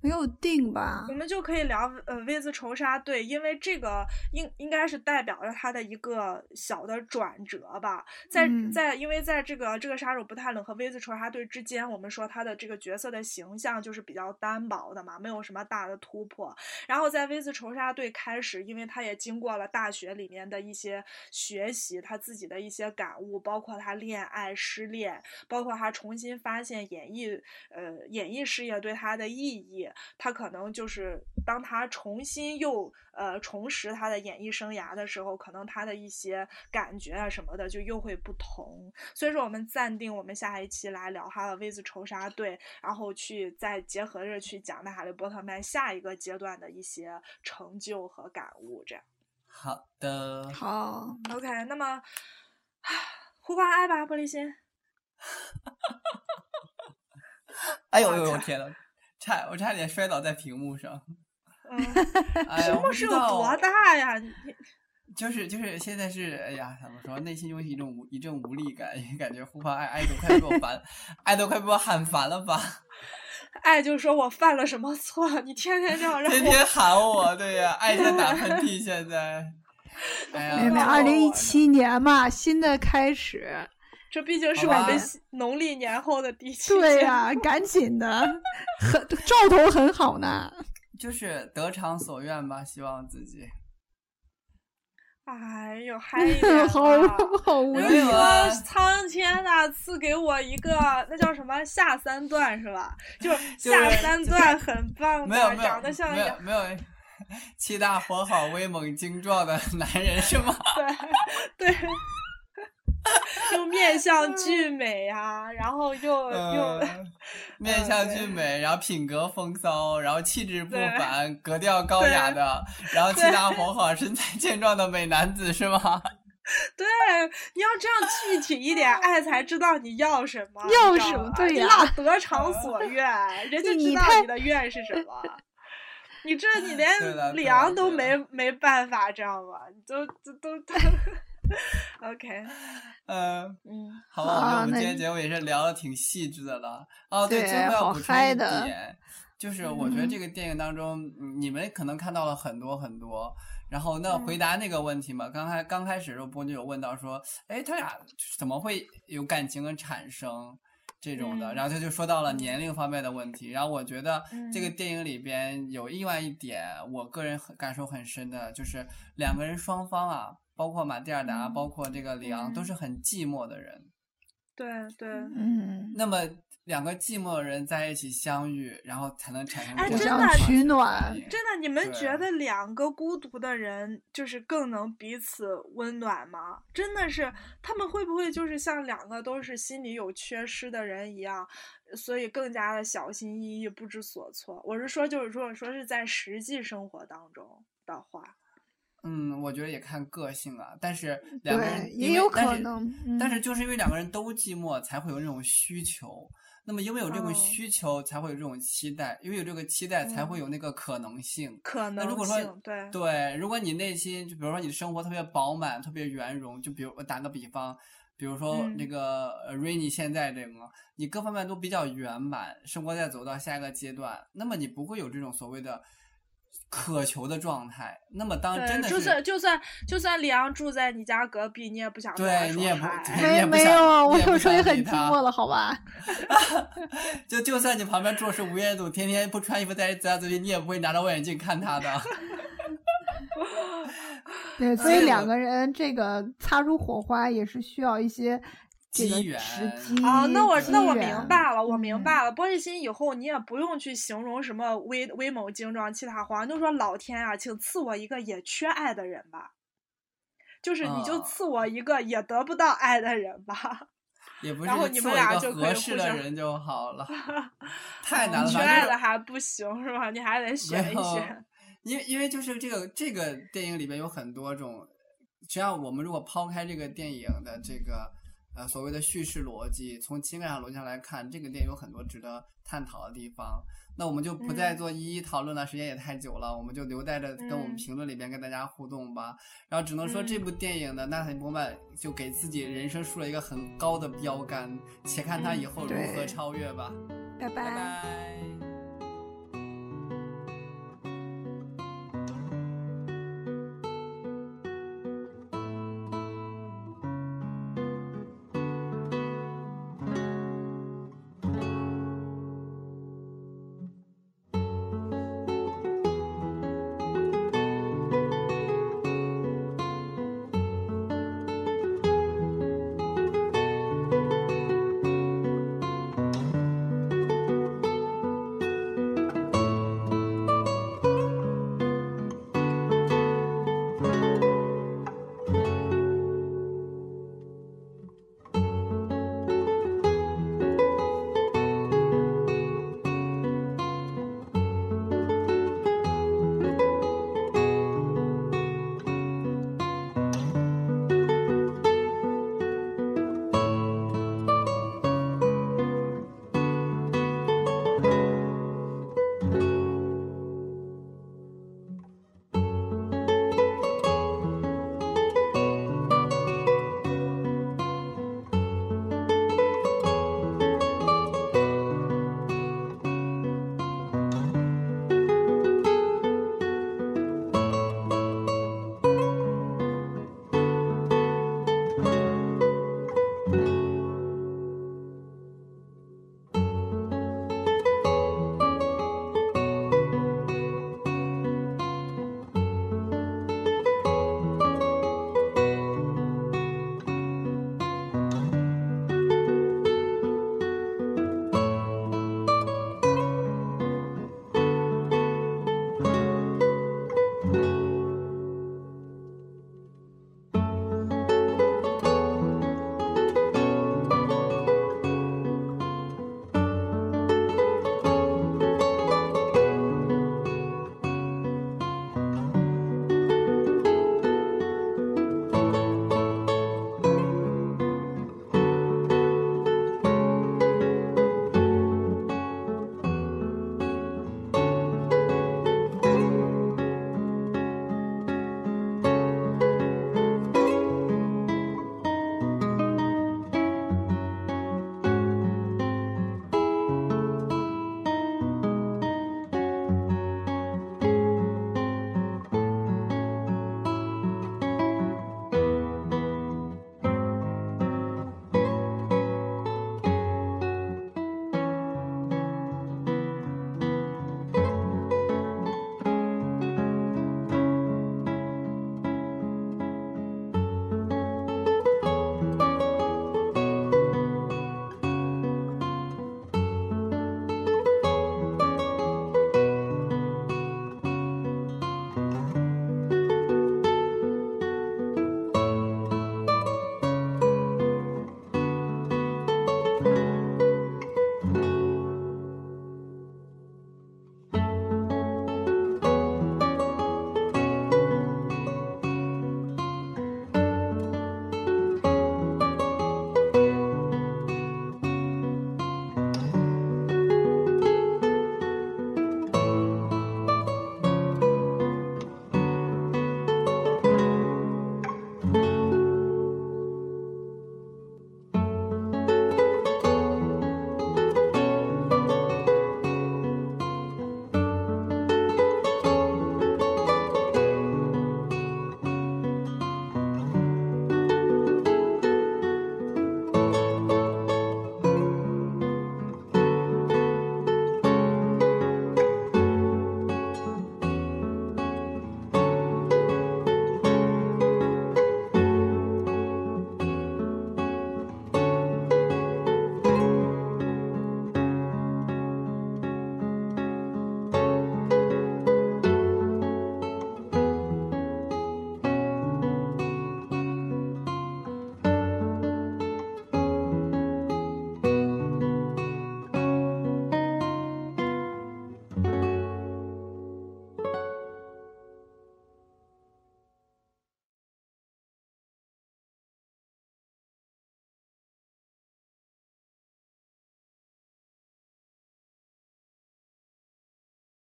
没有定吧？我们就可以聊呃，V 字仇杀队，因为这个应应该是代表着他的一个小的转折吧。在在，因为在这个这个杀手不太冷和 V 字仇杀队之间，我们说他的这个角色的形象就是比较单薄的嘛，没有什么大的突破。然后在 V 字仇杀队开始，因为他也经过了大学里面的一些学习，他自己的一些感悟，包括他恋爱失恋，包括他重新发现演艺呃演艺事业对他的意义。他可能就是当他重新又呃重拾他的演艺生涯的时候，可能他的一些感觉啊什么的就又会不同。所以说，我们暂定我们下一期来聊哈的 V 字仇杀队，然后去再结合着去讲那哈利波特曼下一个阶段的一些成就和感悟。这样，好的，好，OK。那么，呼唤爱吧，玻璃心。哎呦呦呦，天呐！差我差点摔倒在屏幕上，屏幕是有多大呀？你就是就是现在是哎呀，怎么说？内心有一种无一阵无力感，感觉呼唤爱爱都快被我烦，爱都快被我喊烦了吧？爱就说我犯了什么错？你天天这样让我天天喊我，对呀，爱在打喷嚏，现在。哎呀，二零一七年嘛，新的开始。这毕竟是我们农历年后的第七对呀，赶紧的，很兆头很好呢。就是得偿所愿吧，希望自己。哎呦，嗨呀！好好无语啊！苍天呐，赐给我一个那叫什么下三段是吧？就 下三段很棒的，长得像没有没有气大活好、威猛精壮的男人是吗？对对。又面相俊美呀，然后又又面相俊美，然后品格风骚，然后气质不凡，格调高雅的，然后气大活好、身材健壮的美男子是吗？对，你要这样具体一点，爱才知道你要什么，要什么？对呀，得偿所愿，人家知道你的愿是什么。你这你连凉都没没办法，知道吗？你都都都。OK，嗯嗯，好吧，我们今天节目也是聊的挺细致的了。哦，对，最后要补充一点，就是我觉得这个电影当中，你们可能看到了很多很多。然后那回答那个问题嘛，刚开刚开始的时候，波就有问到说，哎，他俩怎么会有感情的产生这种的？然后他就说到了年龄方面的问题。然后我觉得这个电影里边有另外一点，我个人很感受很深的，就是两个人双方啊。包括马蒂尔达，包括这个里昂，都是很寂寞的人。对对，嗯。那么两个寂寞的人在一起相遇，然后才能产生哎，互真的相取暖。真的，你们觉得两个孤独的人就是更能彼此温暖吗？真的是，他们会不会就是像两个都是心里有缺失的人一样，所以更加的小心翼翼、不知所措？我是说，就是如果，说是在实际生活当中的话，嗯，我觉得也看个性啊，但是两个人也有但是可能。嗯但是就是因为两个人都寂寞，才会有这种需求。那么因为有这种哦需求，才会有这种期待，因为有这个期待，才会嗯有那个可能性。可能那如果说对对，如果你内心就比如说你的生活特别饱满、特别圆融，就比如我打个比方，比如说嗯那个呃 Rainy 现在这个，你各方面都比较圆满，生活在走到下一个阶段，那么你不会有这种所谓的渴求的状态。那么当真对，的就是算就算就算李阳住在你家隔壁，你也不想对 你也不没没不想有，我有时候也很寂寞了，好吧？就就算你旁边住的是吴彦祖，天天不穿衣服在家自己，你也不会拿着望远镜看他的。对，所以两个人这个擦出火花也是需要一些这个机缘时机啊，那我那我明白了，我明嗯白了。玻璃心以后你也不用去形容什么威威猛精壮、气塌花，你就说老天啊，请赐我一个也缺爱的人吧。就是你就啊赐我一个也得不到爱的人吧。也不然后你们俩就可以互合适的相人就好了，太难了。缺爱的还不行是吧？你还得选一选。因为因为就是这个这个电影里边有很多种，实际上我们如果抛开这个电影的这个呃所谓的叙事逻辑，从情感上逻辑上来看，这个电影有很多值得探讨的地方。那我们就不再嗯做一一讨论了，时间也太久了，我们就留在这跟我们嗯评论里边跟大家互动吧。然后只能说这嗯部电影的，娜塔莉波曼就给自己人生树了一个很高的标杆，且看他以后如何超越吧。拜拜拜